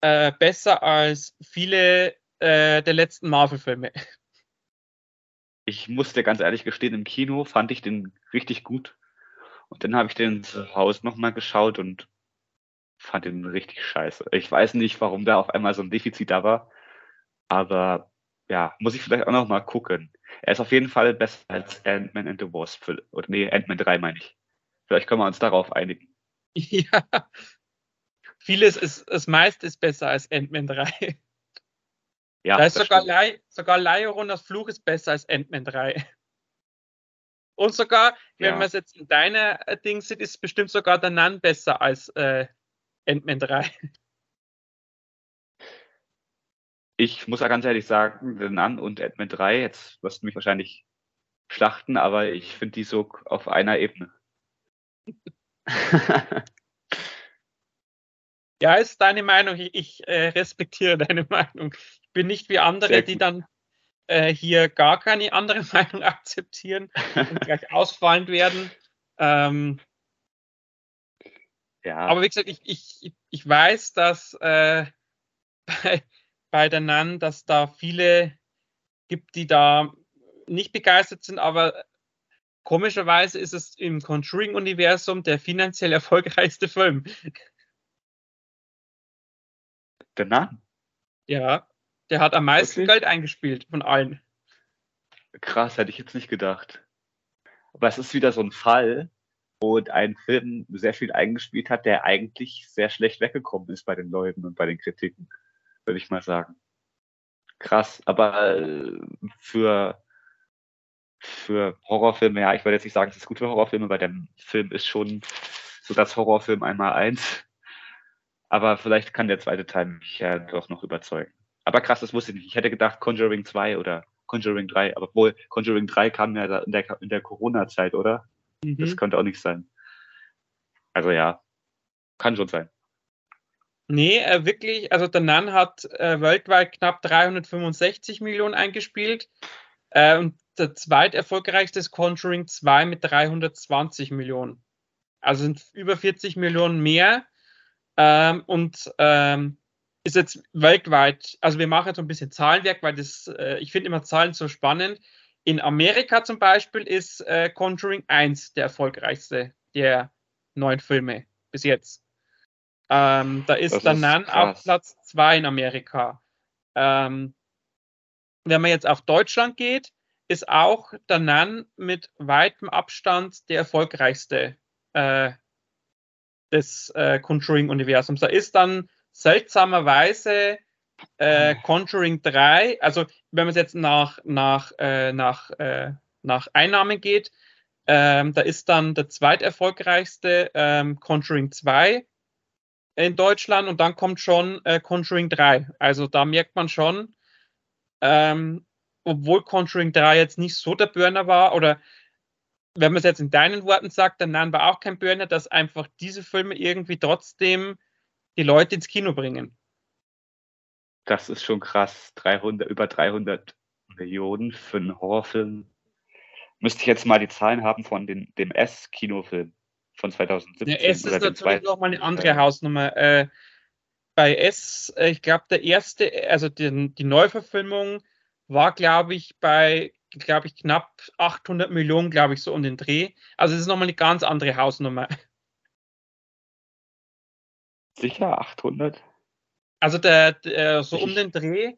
äh, besser als viele äh, der letzten Marvel-Filme. Ich musste ganz ehrlich gestehen, im Kino fand ich den richtig gut. Und dann habe ich den zu Hause nochmal geschaut und fand ihn richtig scheiße. Ich weiß nicht, warum da auf einmal so ein Defizit da war. Aber ja, muss ich vielleicht auch nochmal gucken. Er ist auf jeden Fall besser als Ant-Man and the Wasp. Oder nee, Ant-Man 3 meine ich. Vielleicht können wir uns darauf einigen. *laughs* Ja. Vieles ist, das meiste ist besser als Ant-Man 3. Ja, da ist sogar, Le sogar Leiorunas Fluch ist besser als Ant-Man 3. Und sogar, wenn ja. man es jetzt in deiner äh, Ding sieht, ist bestimmt sogar der Nun besser als äh, Ant-Man 3. Ich muss ja ganz ehrlich sagen, der Nun und Ant-Man 3, jetzt wirst du mich wahrscheinlich schlachten, aber ich finde die so auf einer Ebene. *laughs* ja, ist deine Meinung. Ich, ich äh, respektiere deine Meinung. Ich bin nicht wie andere, die dann äh, hier gar keine andere *laughs* Meinung akzeptieren und gleich *laughs* ausfallend werden. Ähm, ja. Aber wie gesagt, ich, ich, ich weiß, dass äh, *laughs* bei, bei der NAN, dass da viele gibt, die da nicht begeistert sind, aber komischerweise ist es im Conjuring-Universum der finanziell erfolgreichste Film. Der Nun? Ja. Der hat am meisten okay. Geld eingespielt von allen. Krass, hätte ich jetzt nicht gedacht. Aber es ist wieder so ein Fall, wo ein Film sehr viel eingespielt hat, der eigentlich sehr schlecht weggekommen ist bei den Leuten und bei den Kritiken, würde ich mal sagen. Krass, aber äh, für, für Horrorfilme, ja, ich würde jetzt nicht sagen, es ist gut für Horrorfilme, weil der Film ist schon so das Horrorfilm einmal eins. Aber vielleicht kann der zweite Teil mich ja doch noch überzeugen. Aber krass, das wusste ich nicht. Ich hätte gedacht Conjuring 2 oder Conjuring 3, aber wohl Conjuring 3 kam ja in der, in der Corona-Zeit, oder? Mhm. Das könnte auch nicht sein. Also ja, kann schon sein. Nee, äh, wirklich, also der Nun hat äh, weltweit knapp 365 Millionen eingespielt äh, und der zweiterfolgreichste ist Conjuring 2 mit 320 Millionen. Also sind über 40 Millionen mehr. Ähm, und ähm, ist jetzt weltweit, also wir machen jetzt so ein bisschen Zahlenwerk, weil das, äh, ich finde immer Zahlen so spannend. In Amerika zum Beispiel ist äh, Conjuring 1 der erfolgreichste der neuen Filme bis jetzt. Ähm, da ist dann auf Platz 2 in Amerika. Ähm, wenn man jetzt auf Deutschland geht, ist auch der Nan mit weitem Abstand der erfolgreichste äh, des äh, Conjuring-Universums. Da ist dann seltsamerweise äh, Conjuring 3, also wenn man es jetzt nach, nach, äh, nach, äh, nach Einnahmen geht, ähm, da ist dann der zweiterfolgreichste ähm, Conjuring 2 in Deutschland und dann kommt schon äh, Conjuring 3. Also da merkt man schon, ähm, obwohl Conjuring 3 jetzt nicht so der Burner war, oder wenn man es jetzt in deinen Worten sagt, dann nein, war auch kein Burner, dass einfach diese Filme irgendwie trotzdem die Leute ins Kino bringen. Das ist schon krass. 300, über 300 Millionen für einen Horrorfilm. Müsste ich jetzt mal die Zahlen haben von den, dem S-Kinofilm von 2017. Der S ist natürlich nochmal eine andere Hausnummer. Äh, bei S, äh, ich glaube, der erste, also die, die Neuverfilmung war, glaube ich, bei, glaube ich, knapp 800 Millionen, glaube ich, so um den Dreh. Also es ist nochmal eine ganz andere Hausnummer. Sicher 800? Also der, der so um den Dreh,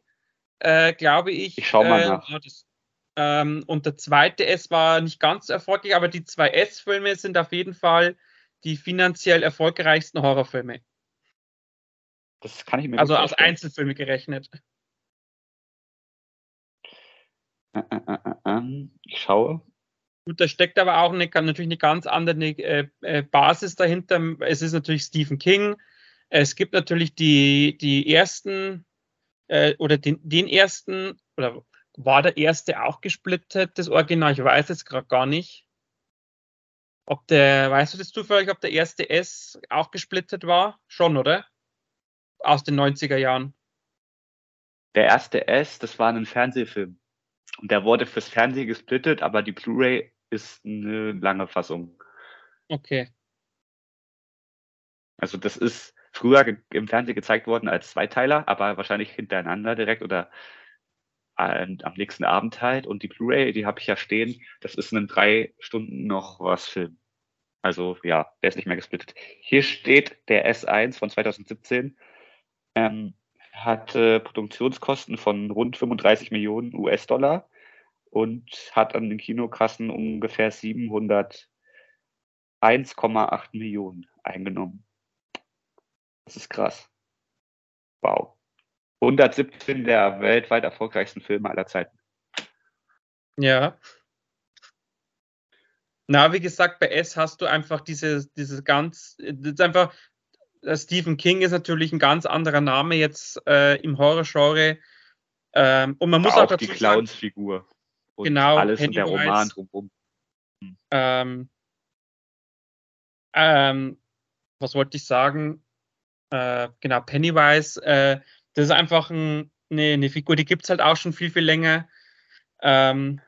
äh, glaube ich. Ich schau mal äh, nach. Das, ähm, und der zweite S war nicht ganz so erfolgreich, aber die zwei S-Filme sind auf jeden Fall die finanziell erfolgreichsten Horrorfilme. Das kann ich mir Also als Einzelfilme gerechnet. Äh, äh, äh, ähm, ich schaue. Gut, da steckt aber auch eine, natürlich eine ganz andere Basis dahinter. Es ist natürlich Stephen King. Es gibt natürlich die, die ersten oder den, den ersten, oder war der erste auch gesplittet, das Original? Ich weiß jetzt gerade gar nicht. Ob der, weißt du das zufällig, ob der erste S auch gesplittet war? Schon, oder? Aus den 90er Jahren. Der erste S, das war ein Fernsehfilm. Und der wurde fürs Fernsehen gesplittet, aber die Blu-ray ist eine lange Fassung. Okay. Also das ist früher im Fernsehen gezeigt worden als Zweiteiler, aber wahrscheinlich hintereinander direkt oder am nächsten Abend halt. Und die Blu-ray, die habe ich ja stehen, das ist ein drei Stunden noch was Film. Also ja, der ist nicht mehr gesplittet. Hier steht der S1 von 2017. Ähm, hatte Produktionskosten von rund 35 Millionen US-Dollar und hat an den Kinokassen ungefähr 701,8 Millionen eingenommen. Das ist krass. Wow. 117 der weltweit erfolgreichsten Filme aller Zeiten. Ja. Na, wie gesagt, bei S hast du einfach diese, diese ganz, das ist einfach, äh, Stephen King ist natürlich ein ganz anderer Name jetzt äh, im Horrorgenre. Ähm, und man muss auch, auch dazu die Clownsfigur. Genau, alles in der Roman drumherum. Hm. Ähm, ähm, was wollte ich sagen? Äh, genau, Pennywise, äh, das ist einfach ein, eine, eine, Figur, die gibt es halt auch schon viel, viel länger. Ähm,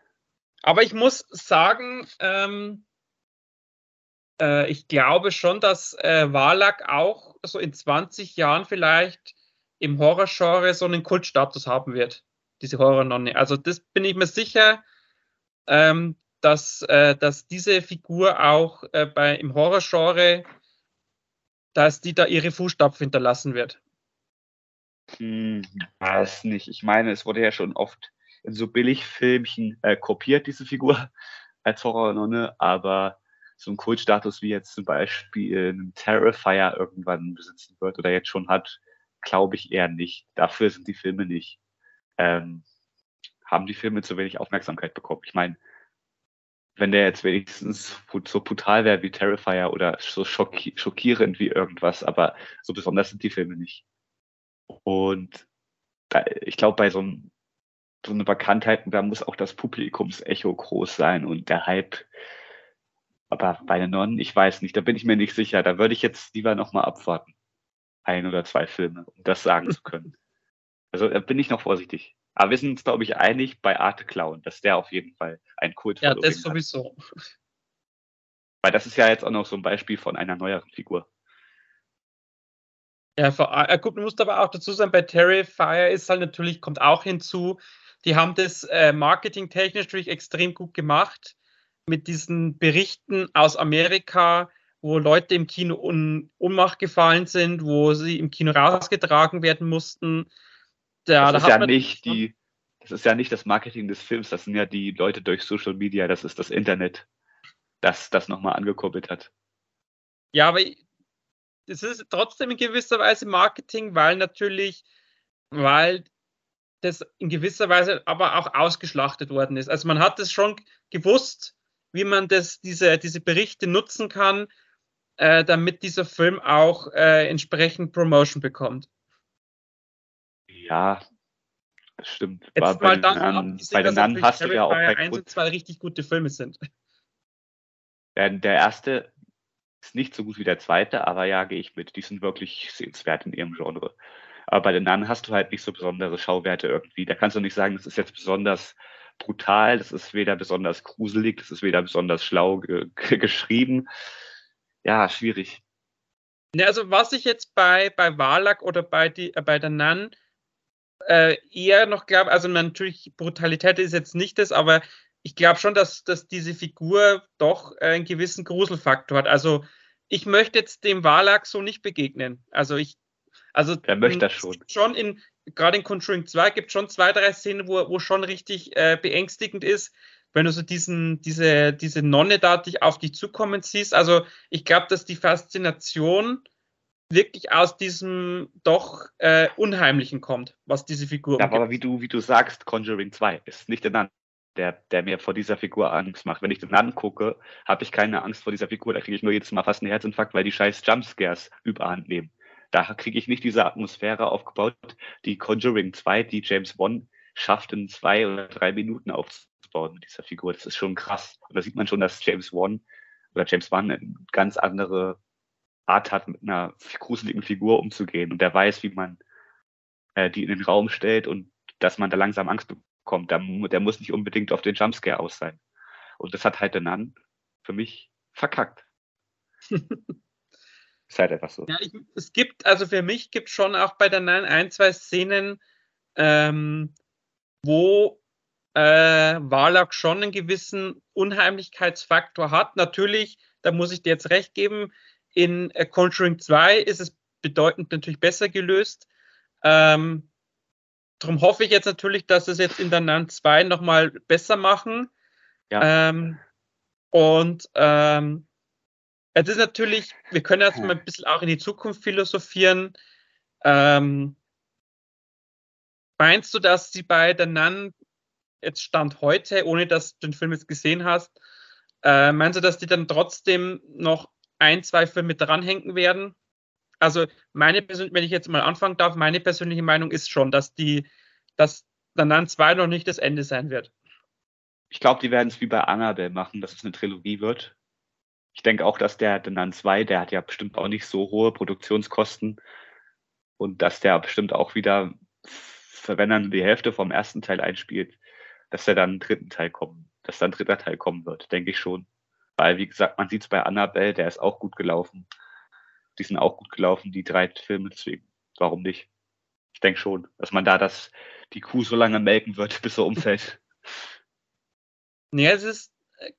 aber ich muss sagen, ähm, äh, ich glaube schon, dass äh, Wallach auch so in 20 Jahren vielleicht im Horrorgenre so einen Kultstatus haben wird, diese Horrornonne. Also das bin ich mir sicher, ähm, dass, äh, dass diese Figur auch äh, bei, im Horrorgenre, dass die da ihre Fußstapfen hinterlassen wird. Hm, weiß nicht. Ich meine, es wurde ja schon oft in so Billigfilmchen äh, kopiert, diese Figur *laughs* als Horrornonne, aber so ein Kultstatus wie jetzt zum Beispiel ein Terrifier irgendwann besitzen wird oder jetzt schon hat, glaube ich eher nicht. Dafür sind die Filme nicht. Ähm, haben die Filme zu wenig Aufmerksamkeit bekommen. Ich meine, wenn der jetzt wenigstens so brutal wäre wie Terrifier oder so schocki schockierend wie irgendwas, aber so besonders sind die Filme nicht. Und da, ich glaube, bei so, so einer Bekanntheit, da muss auch das Publikumsecho groß sein und der Hype. Aber bei den Nonnen, ich weiß nicht, da bin ich mir nicht sicher. Da würde ich jetzt lieber nochmal abwarten. Ein oder zwei Filme, um das sagen zu können. Also da bin ich noch vorsichtig. Aber wir sind uns, glaube ich, einig bei Arte Clown, dass der auf jeden Fall ein Kult Ja, das sowieso. Weil das ist ja jetzt auch noch so ein Beispiel von einer neueren Figur. Ja, vor, äh, gut, man muss aber auch dazu sagen, bei Terrifier ist halt natürlich, kommt auch hinzu, die haben das äh, marketingtechnisch natürlich extrem gut gemacht mit diesen Berichten aus Amerika, wo Leute im Kino un Ohnmacht gefallen sind, wo sie im Kino rausgetragen werden mussten. Da, das da ist ja nicht die, das ist ja nicht das Marketing des Films, das sind ja die Leute durch Social Media, das ist das Internet, das das nochmal angekurbelt hat. Ja, aber es ist trotzdem in gewisser Weise Marketing, weil natürlich, weil das in gewisser Weise aber auch ausgeschlachtet worden ist. Also man hat es schon gewusst, wie man das, diese, diese Berichte nutzen kann, äh, damit dieser Film auch äh, entsprechend Promotion bekommt. Ja, das stimmt. Jetzt War bei, den, bei den Namen hast du ja auch bei 1 und 2 richtig gute Filme sind. Der, der erste ist nicht so gut wie der zweite, aber ja, gehe ich mit. Die sind wirklich sehenswert in ihrem Genre. Aber bei den anderen hast du halt nicht so besondere Schauwerte irgendwie. Da kannst du nicht sagen, das ist jetzt besonders brutal, das ist weder besonders gruselig, das ist weder besonders schlau ge geschrieben. Ja, schwierig. Ja, also was ich jetzt bei, bei Warlock oder bei, die, äh, bei der Nun äh, eher noch glaube, also natürlich Brutalität ist jetzt nicht das, aber ich glaube schon, dass, dass diese Figur doch äh, einen gewissen Gruselfaktor hat. Also ich möchte jetzt dem Warlock so nicht begegnen. Also ich also er möchte das schon. Schon in, gerade in Conjuring 2 gibt es schon zwei, drei Szenen, wo, wo schon richtig äh, beängstigend ist, wenn du so diesen, diese, diese Nonne da dich auf dich zukommen siehst. Also ich glaube, dass die Faszination wirklich aus diesem doch äh, Unheimlichen kommt, was diese Figur. Ja, aber wie du, wie du sagst, Conjuring 2 ist nicht der der, der mir vor dieser Figur Angst macht. Wenn ich den angucke, habe ich keine Angst vor dieser Figur. Da kriege ich nur jedes Mal fast einen Herzinfarkt, weil die scheiß Jumpscares überhand nehmen. Da kriege ich nicht diese Atmosphäre aufgebaut, die Conjuring 2, die James Wan schafft, in zwei oder drei Minuten aufzubauen mit dieser Figur. Das ist schon krass. Und da sieht man schon, dass James Wan oder James Wan eine ganz andere Art hat, mit einer gruseligen Figur umzugehen. Und der weiß, wie man äh, die in den Raum stellt und dass man da langsam Angst bekommt. Der, der muss nicht unbedingt auf den Jumpscare aus sein. Und das hat halt der Nan für mich verkackt. *laughs* Ist halt einfach so. Ja, ich, es gibt, also für mich gibt es schon auch bei der Nine ein, zwei Szenen, ähm, wo äh, Warlock schon einen gewissen Unheimlichkeitsfaktor hat. Natürlich, da muss ich dir jetzt recht geben, in äh, Conjuring 2 ist es bedeutend natürlich besser gelöst. Ähm, darum hoffe ich jetzt natürlich, dass es jetzt in der NAN 2 nochmal besser machen. Ja. Ähm, und ähm, es ist natürlich, wir können jetzt mal ein bisschen auch in die Zukunft philosophieren. Ähm, meinst du, dass sie bei der Nun jetzt Stand heute, ohne dass du den Film jetzt gesehen hast, äh, meinst du, dass die dann trotzdem noch ein, zwei Filme dranhängen werden? Also meine wenn ich jetzt mal anfangen darf, meine persönliche Meinung ist schon, dass die, dass Nun 2 noch nicht das Ende sein wird. Ich glaube, die werden es wie bei Annabelle machen, dass es eine Trilogie wird. Ich denke auch, dass der Denan 2, der hat ja bestimmt auch nicht so hohe Produktionskosten und dass der bestimmt auch wieder, wenn er die Hälfte vom ersten Teil einspielt, dass der dann einen dritten Teil kommen, dass dann ein dritter Teil kommen wird, denke ich schon. Weil, wie gesagt, man sieht es bei Annabelle, der ist auch gut gelaufen. Die sind auch gut gelaufen, die drei Filme, deswegen, warum nicht? Ich denke schon, dass man da das, die Kuh so lange melken wird, *laughs* bis er umfällt. Ja, es ist,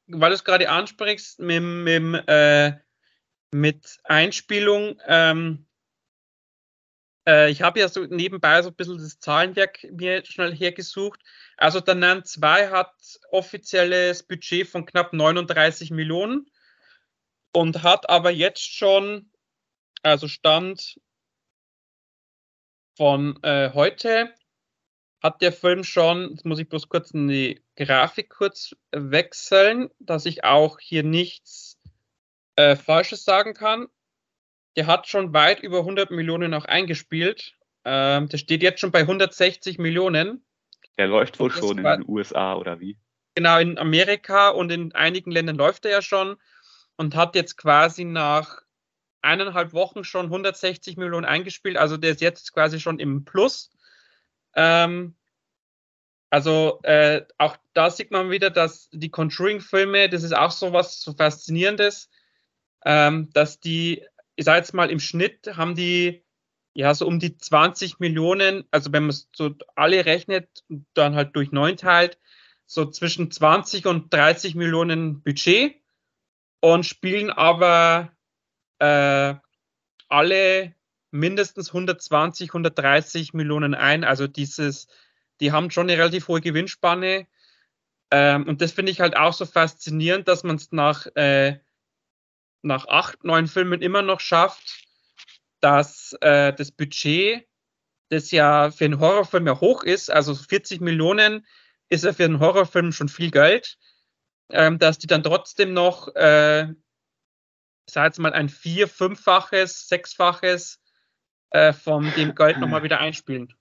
weil du es gerade ansprichst, mit, mit, äh, mit Einspielung, ähm, äh, ich habe ja so nebenbei so ein bisschen das Zahlenwerk mir schnell hergesucht. Also der NAN 2 hat offizielles Budget von knapp 39 Millionen und hat aber jetzt schon, also Stand von äh, heute, hat der Film schon, jetzt muss ich bloß kurz in die Grafik kurz wechseln, dass ich auch hier nichts äh, Falsches sagen kann. Der hat schon weit über 100 Millionen auch eingespielt. Ähm, der steht jetzt schon bei 160 Millionen. Der läuft wohl schon in den USA oder wie? Genau, in Amerika und in einigen Ländern läuft er ja schon und hat jetzt quasi nach eineinhalb Wochen schon 160 Millionen eingespielt. Also der ist jetzt quasi schon im Plus. Ähm, also äh, auch da sieht man wieder, dass die Conjuring-Filme, das ist auch so was so Faszinierendes, ähm, dass die, ich sage jetzt mal, im Schnitt haben die ja so um die 20 Millionen, also wenn man so alle rechnet dann halt durch neun teilt, so zwischen 20 und 30 Millionen Budget und spielen aber äh, alle mindestens 120, 130 Millionen ein. Also dieses, die haben schon eine relativ hohe Gewinnspanne. Ähm, und das finde ich halt auch so faszinierend, dass man es nach, äh, nach acht, neun Filmen immer noch schafft, dass äh, das Budget, das ja für einen Horrorfilm ja hoch ist, also 40 Millionen ist ja für einen Horrorfilm schon viel Geld, ähm, dass die dann trotzdem noch, äh, ich sage jetzt mal, ein vier-, fünffaches, sechsfaches äh, von dem Geld nochmal wieder einspielen.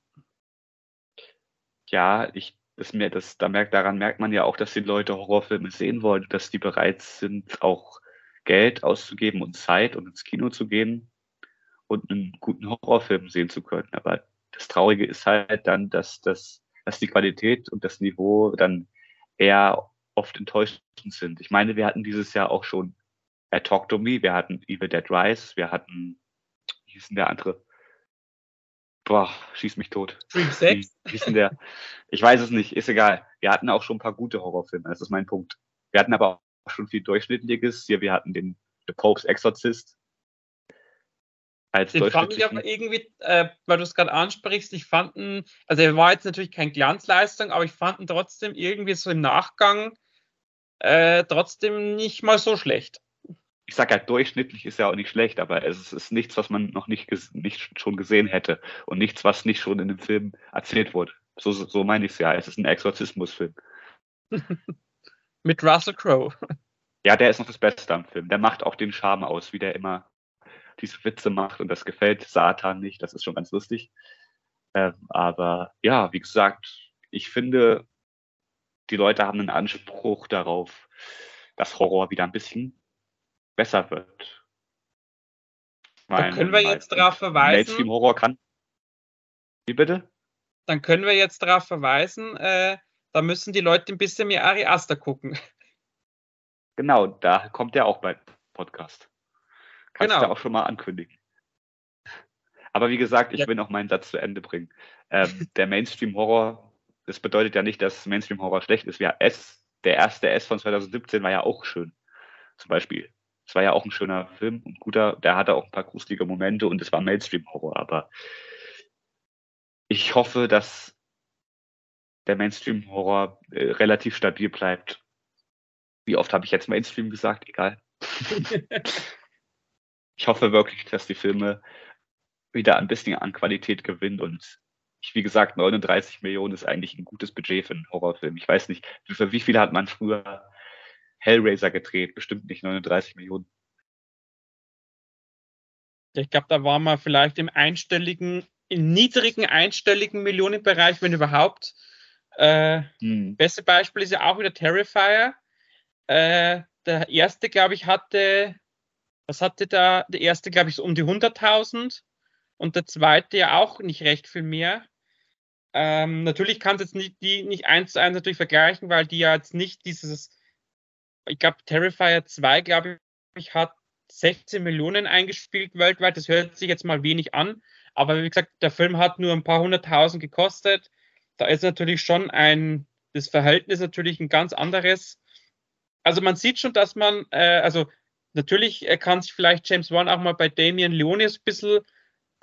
Ja, ich das mir, das, da merkt, daran merkt man ja auch, dass die Leute Horrorfilme sehen wollen, dass die bereit sind, auch Geld auszugeben und Zeit und ins Kino zu gehen und einen guten Horrorfilm sehen zu können. Aber das Traurige ist halt dann, dass, dass, dass die Qualität und das Niveau dann eher oft enttäuschend sind. Ich meine, wir hatten dieses Jahr auch schon A Talk to Me, wir hatten Evil Dead Rise, wir hatten, wie hieß denn der andere? Boah, schieß mich tot. Dream 6? Wie, ist denn der? Ich weiß es nicht, ist egal. Wir hatten auch schon ein paar gute Horrorfilme, das ist mein Punkt. Wir hatten aber auch schon viel Durchschnittliches. Hier, wir hatten den The Pope's Exorcist. Als den fand ich aber irgendwie, äh, weil du es gerade ansprichst, ich fand ihn, also er war jetzt natürlich kein Glanzleistung, aber ich fand ihn trotzdem irgendwie so im Nachgang äh, trotzdem nicht mal so schlecht ich sage ja, durchschnittlich ist ja auch nicht schlecht, aber es ist nichts, was man noch nicht, nicht schon gesehen hätte und nichts, was nicht schon in dem Film erzählt wurde. So, so meine ich es ja. Es ist ein Exorzismusfilm. *laughs* Mit Russell Crowe. Ja, der ist noch das Beste am Film. Der macht auch den Charme aus, wie der immer diese Witze macht und das gefällt Satan nicht. Das ist schon ganz lustig. Ähm, aber ja, wie gesagt, ich finde, die Leute haben einen Anspruch darauf, dass Horror wieder ein bisschen besser wird. Dann können wir jetzt darauf verweisen. Mainstream Horror kann. Wie bitte? Dann können wir jetzt darauf verweisen, äh, da müssen die Leute ein bisschen mehr Ari Aster gucken. *laughs* Genau, da kommt der auch bei Podcast. Kannst genau. du auch schon mal ankündigen. Aber wie gesagt, ich ja. will noch meinen Satz zu Ende bringen. Ähm, *laughs* der Mainstream-Horror, das bedeutet ja nicht, dass Mainstream-Horror schlecht ist. Ja, S, der erste S von 2017 war ja auch schön. Zum Beispiel. Es war ja auch ein schöner Film und guter, der hatte auch ein paar gruselige Momente und es war Mainstream-Horror, aber ich hoffe, dass der Mainstream-Horror äh, relativ stabil bleibt. Wie oft habe ich jetzt Mainstream gesagt? Egal. *laughs* ich hoffe wirklich, dass die Filme wieder ein bisschen an Qualität gewinnen und ich, wie gesagt, 39 Millionen ist eigentlich ein gutes Budget für einen Horrorfilm. Ich weiß nicht, für wie viele hat man früher Hellraiser gedreht, bestimmt nicht 39 Millionen. Ich glaube, da waren wir vielleicht im einstelligen, im niedrigen einstelligen Millionenbereich, wenn überhaupt. Äh, hm. Beste Beispiel ist ja auch wieder Terrifier. Äh, der erste, glaube ich, hatte, was hatte da? Der erste, glaube ich, so um die 100.000 und der zweite ja auch nicht recht viel mehr. Ähm, natürlich kann es jetzt nicht, die nicht eins zu eins natürlich vergleichen, weil die ja jetzt nicht dieses ich glaube, Terrifier 2, glaube ich, hat 16 Millionen eingespielt weltweit. Das hört sich jetzt mal wenig an. Aber wie gesagt, der Film hat nur ein paar hunderttausend gekostet. Da ist natürlich schon ein, das Verhältnis natürlich ein ganz anderes. Also man sieht schon, dass man, äh, also natürlich kann sich vielleicht James Wan auch mal bei Damien Leone ein bisschen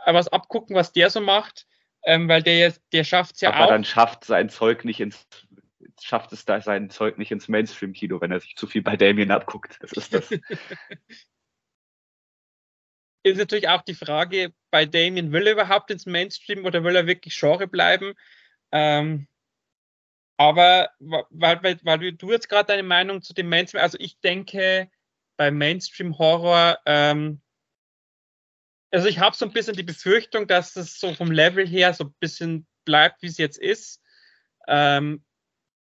äh, was abgucken, was der so macht, ähm, weil der, der schafft es ja Aber auch. Aber dann schafft sein Zeug nicht ins schafft es da sein Zeug nicht ins Mainstream-Kino, wenn er sich zu viel bei Damien abguckt. Das ist das. *laughs* ist natürlich auch die Frage, bei Damien, will er überhaupt ins Mainstream oder will er wirklich Genre bleiben? Ähm, aber weil, weil, weil du jetzt gerade deine Meinung zu dem Mainstream, also ich denke, bei Mainstream-Horror, ähm, also ich habe so ein bisschen die Befürchtung, dass es so vom Level her so ein bisschen bleibt, wie es jetzt ist. Ähm,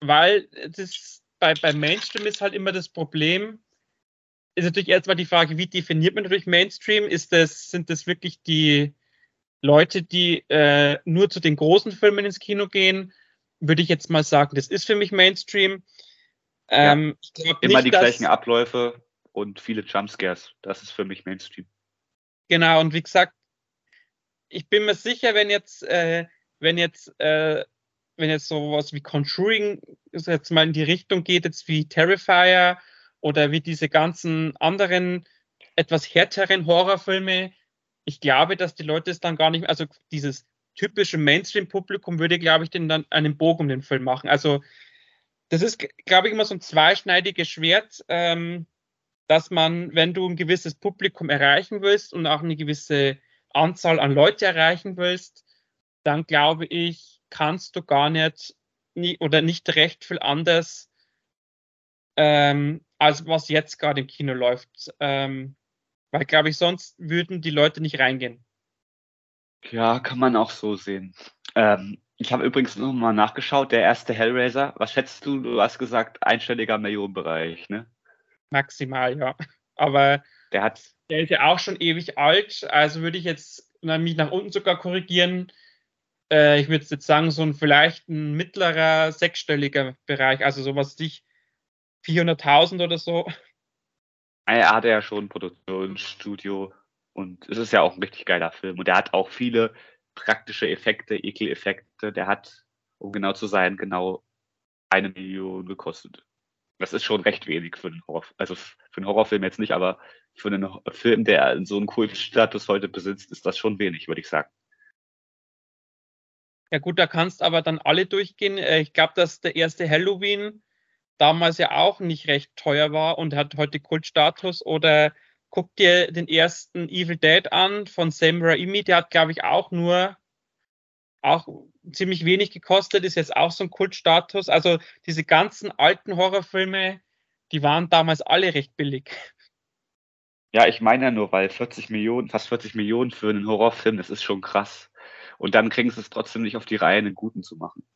weil das bei, bei Mainstream ist halt immer das Problem, ist natürlich erstmal die Frage, wie definiert man natürlich Mainstream? Ist das, sind das wirklich die Leute, die äh, nur zu den großen Filmen ins Kino gehen? Würde ich jetzt mal sagen, das ist für mich Mainstream. Ähm, ja, immer nicht, die gleichen Abläufe und viele Jumpscares. Das ist für mich Mainstream. Genau, und wie gesagt, ich bin mir sicher, wenn jetzt, äh, wenn jetzt äh, wenn jetzt sowas wie Conjuring jetzt mal in die Richtung geht, jetzt wie Terrifier oder wie diese ganzen anderen etwas härteren Horrorfilme, ich glaube, dass die Leute es dann gar nicht mehr, also dieses typische Mainstream-Publikum würde, glaube ich, den dann einen Bogen um den Film machen. Also das ist, glaube ich, immer so ein zweischneidiges Schwert, ähm, dass man, wenn du ein gewisses Publikum erreichen willst und auch eine gewisse Anzahl an Leute erreichen willst, dann glaube ich, kannst du gar nicht nie, oder nicht recht viel anders, ähm, als was jetzt gerade im Kino läuft. Ähm, weil, glaube ich, sonst würden die Leute nicht reingehen. Ja, kann man auch so sehen. Ähm, ich habe übrigens nochmal nachgeschaut, der erste Hellraiser, was schätzt du? Du hast gesagt, einstelliger Millionenbereich, ne? Maximal, ja. Aber der hat. Der ist ja auch schon ewig alt, also würde ich jetzt mich nach unten sogar korrigieren. Äh, ich würde jetzt sagen, so ein vielleicht ein mittlerer sechsstelliger Bereich, also sowas nicht 400.000 oder so. Er hatte ja schon ein Produktionsstudio und es ist ja auch ein richtig geiler Film. Und der hat auch viele praktische Effekte, Ekeleffekte. Der hat, um genau zu sein, genau eine Million gekostet. Das ist schon recht wenig für einen Horror, also für einen Horrorfilm jetzt nicht, aber für einen Film, der so einen Kultstatus heute besitzt, ist das schon wenig, würde ich sagen. Ja gut, da kannst aber dann alle durchgehen. Äh, ich glaube, dass der erste Halloween damals ja auch nicht recht teuer war und hat heute Kultstatus oder guck dir den ersten Evil Dead an von Sam Raimi, der hat, glaube ich, auch nur auch ziemlich wenig gekostet, ist jetzt auch so ein Kultstatus. Also diese ganzen alten Horrorfilme, die waren damals alle recht billig. Ja, ich meine ja nur, weil 40 Millionen, fast 40 Millionen für einen Horrorfilm, das ist schon krass. Und dann kriegen sie es trotzdem nicht auf die Reihe, einen guten zu machen.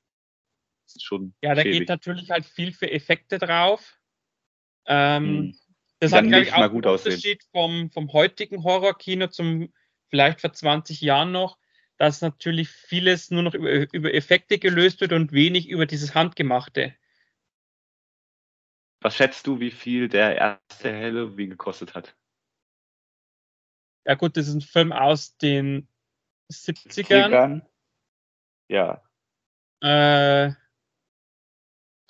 Ist schon. Ja, da schäbig. geht natürlich halt viel für Effekte drauf. Ähm, hm. Das hat, glaube ich, auch einen Unterschied vom, vom heutigen Horrorkino zum vielleicht vor 20 Jahren noch, dass natürlich vieles nur noch über, über Effekte gelöst wird und wenig über dieses Handgemachte. Was schätzt du, wie viel der erste Halloween gekostet hat? Ja gut, das ist ein Film aus den 70ern. Ja. Äh,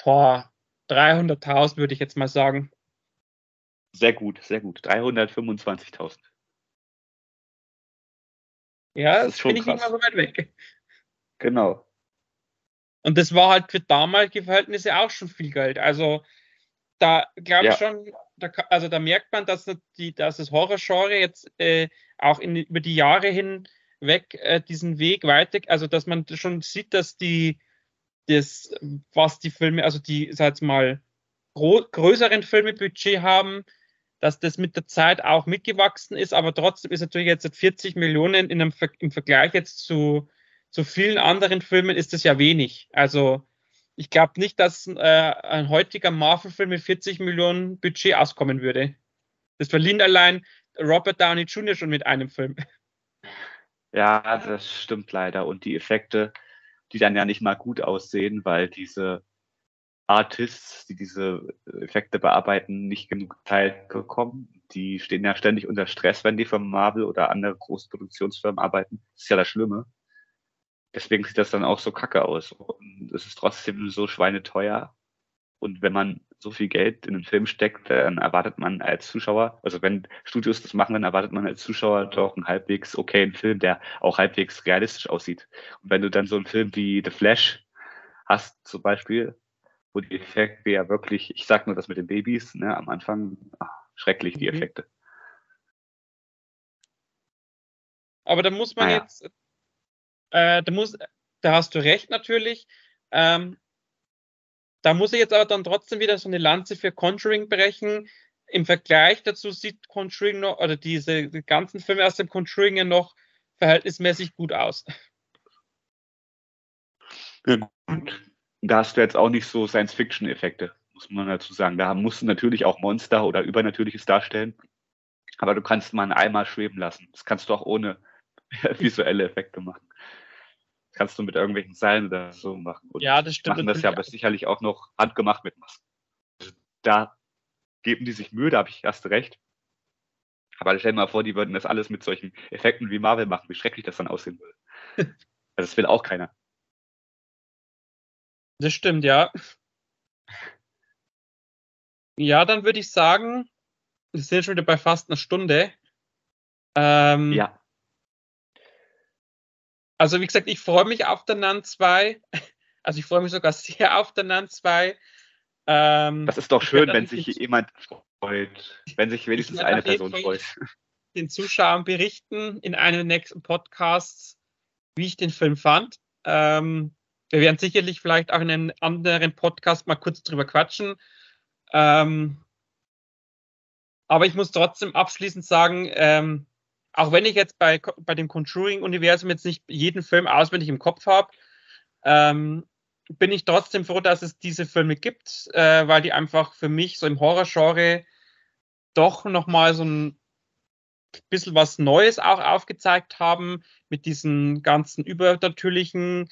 boah, 300.000 würde ich jetzt mal sagen. Sehr gut, sehr gut. 325.000. Ja, das, das bin ich nicht mal so weit weg. Genau. Und das war halt für damalige Verhältnisse auch schon viel Geld. Also da glaube ich ja. schon, da, also da merkt man, dass, die, dass das Horrorgenre jetzt äh, auch in, über die Jahre hinweg äh, diesen Weg weiter, also dass man schon sieht, dass die, das, was die Filme, also die, sag jetzt mal, größeren Filmebudget haben, dass das mit der Zeit auch mitgewachsen ist, aber trotzdem ist natürlich jetzt 40 Millionen in einem, im Vergleich jetzt zu, zu vielen anderen Filmen ist das ja wenig. Also ich glaube nicht, dass äh, ein heutiger Marvel-Film mit 40 Millionen Budget auskommen würde. Das verdient allein Robert Downey Jr. schon mit einem Film. Ja, das stimmt leider. Und die Effekte, die dann ja nicht mal gut aussehen, weil diese Artists, die diese Effekte bearbeiten, nicht genug Zeit bekommen. Die stehen ja ständig unter Stress, wenn die für Marvel oder andere Großproduktionsfirmen arbeiten. Das ist ja das Schlimme. Deswegen sieht das dann auch so kacke aus. Und es ist trotzdem so schweineteuer. Und wenn man so viel Geld in einen Film steckt, dann erwartet man als Zuschauer, also wenn Studios das machen, dann erwartet man als Zuschauer doch einen halbwegs okayen Film, der auch halbwegs realistisch aussieht. Und wenn du dann so einen Film wie The Flash hast, zum Beispiel, wo die Effekte ja wirklich, ich sag nur das mit den Babys, ne, am Anfang, ach, schrecklich die mhm. Effekte. Aber da muss man naja. jetzt, äh, da muss, da hast du recht natürlich. Ähm, da muss ich jetzt aber dann trotzdem wieder so eine Lanze für Conjuring brechen. Im Vergleich dazu sieht Conjuring noch, oder diese die ganzen Filme aus dem Conjuring ja noch verhältnismäßig gut aus. Ja, gut da hast du jetzt auch nicht so Science-Fiction-Effekte, muss man dazu sagen. Da musst du natürlich auch Monster oder Übernatürliches darstellen. Aber du kannst mal einen Eimer schweben lassen. Das kannst du auch ohne *laughs* visuelle Effekte machen. Kannst du mit irgendwelchen Seilen oder so machen. Und ja, das stimmt. Machen das ja aber sicherlich auch noch handgemacht mit Masken. Also da geben die sich Mühe, da habe ich erst recht. Aber stell dir mal vor, die würden das alles mit solchen Effekten wie Marvel machen, wie schrecklich das dann aussehen würde. *laughs* Also das will auch keiner. Das stimmt, ja. Ja, dann würde ich sagen, wir sind schon wieder bei fast einer Stunde. Ähm, ja. Also wie gesagt, ich freue mich auf der NAN 2. Also ich freue mich sogar sehr auf der NAN 2. Ähm, das ist doch schön, wenn sich jemand freut, wenn sich wenigstens eine Person freut. Den Zuschauern berichten in einem der nächsten Podcasts, wie ich den Film fand. Ähm, wir werden sicherlich vielleicht auch in einem anderen Podcast mal kurz drüber quatschen. Ähm, aber ich muss trotzdem abschließend sagen, ähm, auch wenn ich jetzt bei, bei dem Conjuring-Universum jetzt nicht jeden Film auswendig im Kopf habe, ähm, bin ich trotzdem froh, dass es diese Filme gibt, äh, weil die einfach für mich so im Horror-Genre doch nochmal so ein bisschen was Neues auch aufgezeigt haben, mit diesen ganzen übernatürlichen,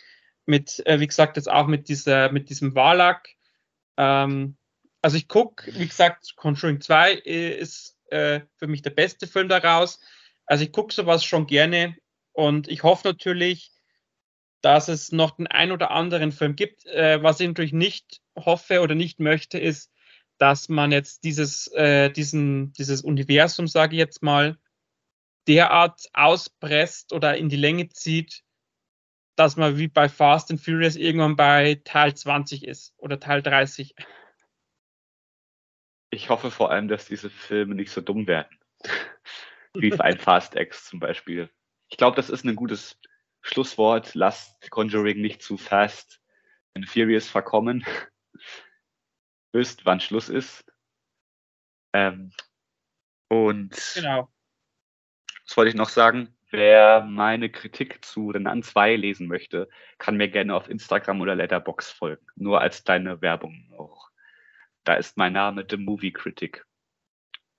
mit, äh, wie gesagt, jetzt auch mit dieser, mit diesem Warlack. Ähm, also ich gucke, wie gesagt, Conjuring 2 ist äh, für mich der beste Film daraus. Also ich gucke sowas schon gerne und ich hoffe natürlich, dass es noch den ein oder anderen Film gibt. Äh, was ich natürlich nicht hoffe oder nicht möchte, ist, dass man jetzt dieses, äh, diesen, dieses Universum, sage ich jetzt mal, derart auspresst oder in die Länge zieht, dass man wie bei Fast and Furious irgendwann bei Teil 20 ist oder Teil 30. Ich hoffe vor allem, dass diese Filme nicht so dumm werden. Wie ein Fast X zum Beispiel. Ich glaube, das ist ein gutes Schlusswort. Lasst Conjuring nicht zu fast and Furious verkommen. *laughs* Wisst, wann Schluss ist. Ähm, und genau. was wollte ich noch sagen? Wer meine Kritik zu Renan 2 lesen möchte, kann mir gerne auf Instagram oder Letterbox folgen. Nur als kleine Werbung auch. Da ist mein Name The Movie Critic.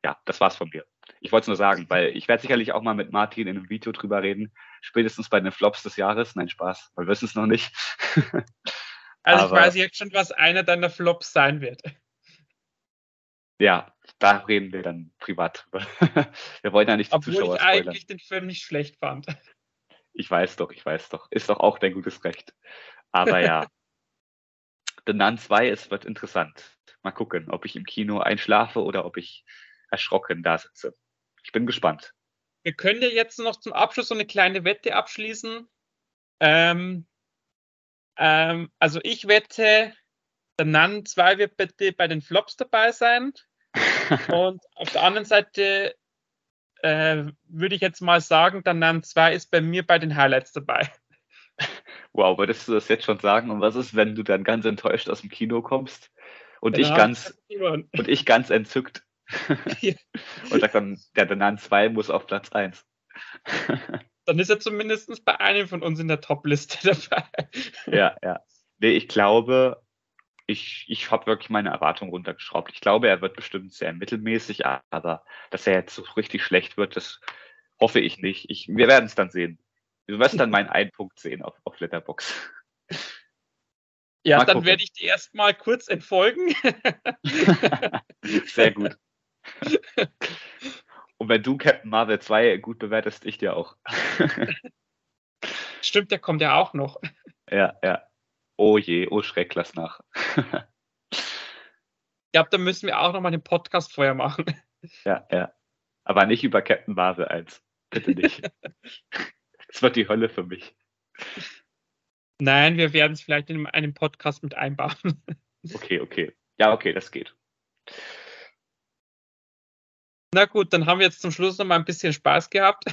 Ja, das war's von mir. Ich wollte es nur sagen, weil ich werde sicherlich auch mal mit Martin in einem Video drüber reden. Spätestens bei den Flops des Jahres. Nein, Spaß. Wir wissen es noch nicht. *laughs* also Aber, ich weiß jetzt schon, was einer deiner Flops sein wird. Ja, da reden wir dann privat drüber. *laughs* wir wollen ja nicht die Obwohl Zuschauer ich spoilern. eigentlich den Film nicht schlecht fand. Ich weiß doch, ich weiß doch. Ist doch auch dein gutes Recht. Aber ja. *laughs* The Nun 2, es wird interessant. Mal gucken, ob ich im Kino einschlafe oder ob ich erschrocken da sitze. Ich bin gespannt. Wir können ja jetzt noch zum Abschluss so eine kleine Wette abschließen. Ähm, ähm, also ich wette, der Nun 2 wird bitte bei den Flops dabei sein. *laughs* Und auf der anderen Seite äh, würde ich jetzt mal sagen, der Nun 2 ist bei mir bei den Highlights dabei. Wow, würdest du das jetzt schon sagen? Und was ist, wenn du dann ganz enttäuscht aus dem Kino kommst und, ich ganz, und ich ganz entzückt *laughs* und sagt dann, der Danan 2 muss auf Platz 1. *laughs* dann ist er zumindest bei einem von uns in der Top-Liste *laughs* dabei. ja, ja. Nee, ich glaube, ich, ich habe wirklich meine Erwartungen runtergeschraubt. Ich glaube, er wird bestimmt sehr mittelmäßig, aber dass er jetzt so richtig schlecht wird, das hoffe ich nicht. Ich, wir werden es dann sehen. Du wirst dann meinen einen Punkt sehen auf, auf Letterbox. Ja, mal dann werde ich dir erstmal kurz entfolgen. Sehr gut. *laughs* Und wenn du Captain Marvel 2 gut bewertest, ich dir auch. *laughs* Stimmt, der kommt ja auch noch. *laughs* Ja, ja. Oh je, oh Schreck, lass nach. ja, dann müssen wir auch noch mal den Podcast vorher machen. Ja, ja. Aber nicht über Captain Marvel 1. Bitte nicht. Es wird die Hölle für mich. Nein, wir werden es vielleicht in einem Podcast mit einbauen. Okay, okay. Ja, okay, das geht. Na gut, dann haben wir jetzt zum Schluss noch mal ein bisschen Spaß gehabt.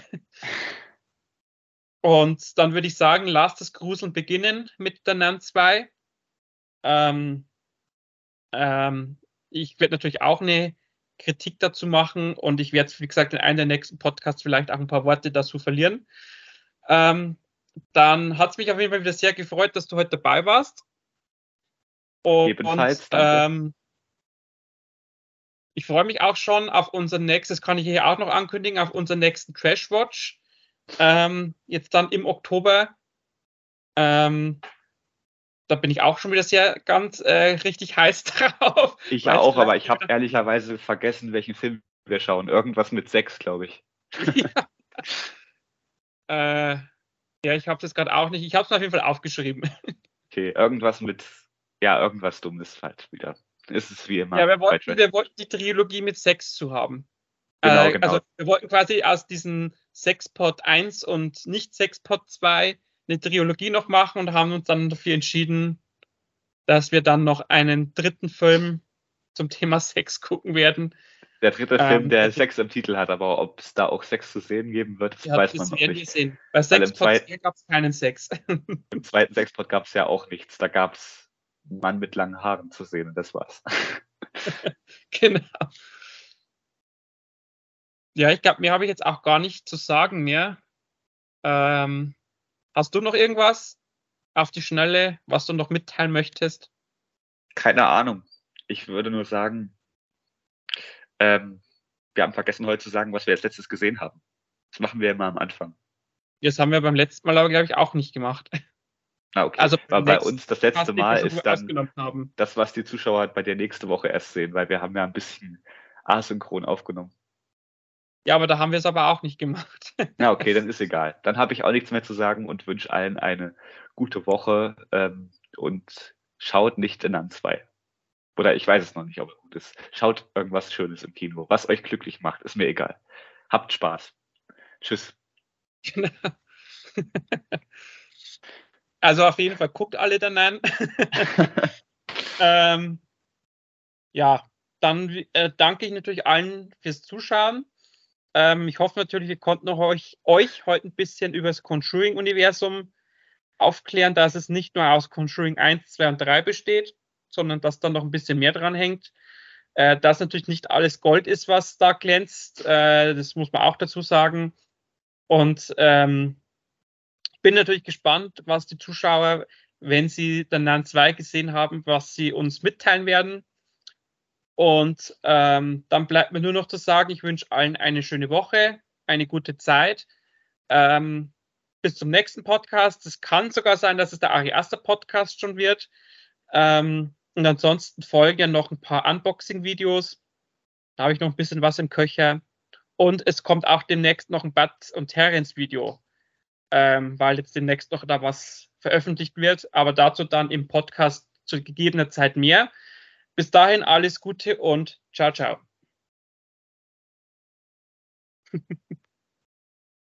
Und dann würde ich sagen, lasst das Gruseln beginnen mit der NAN 2. Ähm, ähm, ich werde natürlich auch eine Kritik dazu machen und ich werde, wie gesagt, in einem der nächsten Podcasts vielleicht auch ein paar Worte dazu verlieren. Ähm, dann hat es mich auf jeden Fall wieder sehr gefreut, dass du heute dabei warst. Und, Ebenfalls, ähm, ich freue mich auch schon auf unser nächstes, kann ich hier auch noch ankündigen, auf unseren nächsten Crash Watch. Ähm, jetzt dann im Oktober. Ähm, da bin ich auch schon wieder sehr ganz äh, richtig heiß *laughs* drauf. Ich ja auch, aber ich habe ehrlicherweise vergessen, welchen Film wir schauen. Irgendwas mit sechs, glaube ich. *laughs* ja. *laughs* äh, ja, ich habe das gerade auch nicht. Ich habe es auf jeden Fall aufgeschrieben. Okay, irgendwas mit, ja, irgendwas Dummes halt wieder. Ist es wie immer. Ja, wir wollten, wir wollten die Trilogie mit Sex zu haben. Genau, äh, genau. Also wir wollten quasi aus diesen Sexpot 1 und nicht Sexpot 2 eine Trilogie noch machen und haben uns dann dafür entschieden, dass wir dann noch einen dritten Film zum Thema *laughs* Sex gucken werden. Der dritte ähm, Film, der Sex im Titel hat, aber ob es da auch Sex zu sehen geben wird, das ja, weiß man noch nicht. Sehen. Bei Sexpot gab es keinen Sex. *laughs* Im zweiten Sexpot gab es ja auch nichts. Da gab es Mann mit langen Haaren zu sehen und das war's. *laughs* genau. Ja, ich glaube, mir habe ich jetzt auch gar nicht zu sagen mehr. Ähm, hast du noch irgendwas auf die Schnelle, was du noch mitteilen möchtest? Keine Ahnung. Ich würde nur sagen, ähm, wir haben vergessen heute zu sagen, was wir als letztes gesehen haben. Das machen wir immer am Anfang. Das haben wir beim letzten Mal aber, glaube ich, auch nicht gemacht. Ah, okay. Also War bei uns das letzte Mal ist dann das, was die Zuschauer bei der nächste Woche erst sehen, weil wir haben ja ein bisschen asynchron aufgenommen. Ja, aber da haben wir es aber auch nicht gemacht. Ja, *laughs* okay, dann ist egal. Dann habe ich auch nichts mehr zu sagen und wünsche allen eine gute Woche ähm, und schaut nicht in an zwei. Oder ich weiß es noch nicht, ob es gut ist. Schaut irgendwas Schönes im Kino. Was euch glücklich macht, ist mir egal. Habt Spaß. Tschüss. Genau. *laughs* Also auf jeden Fall guckt alle dann an. *laughs* ähm, ja, dann äh, danke ich natürlich allen fürs Zuschauen. Ähm, ich hoffe natürlich, wir konnten euch, euch heute ein bisschen über das Conjuring-Universum aufklären, dass es nicht nur aus Conjuring 1, 2 und 3 besteht, sondern dass da noch ein bisschen mehr dran hängt. Äh, dass natürlich nicht alles Gold ist, was da glänzt. Äh, das muss man auch dazu sagen. Und ähm, bin natürlich gespannt, was die Zuschauer, wenn sie dann Nan 2 gesehen haben, was sie uns mitteilen werden. Und ähm, dann bleibt mir nur noch zu sagen, ich wünsche allen eine schöne Woche, eine gute Zeit. Ähm, bis zum nächsten Podcast. Es kann sogar sein, dass es der Ariaster Podcast schon wird. Ähm, und ansonsten folgen ja noch ein paar Unboxing-Videos. Da habe ich noch ein bisschen was im Köcher. Und es kommt auch demnächst noch ein Bud und Terrence Video, ähm, weil jetzt demnächst noch da was veröffentlicht wird. Aber dazu dann im Podcast zu gegebener Zeit mehr. Bis dahin alles Gute und ciao, ciao. *laughs*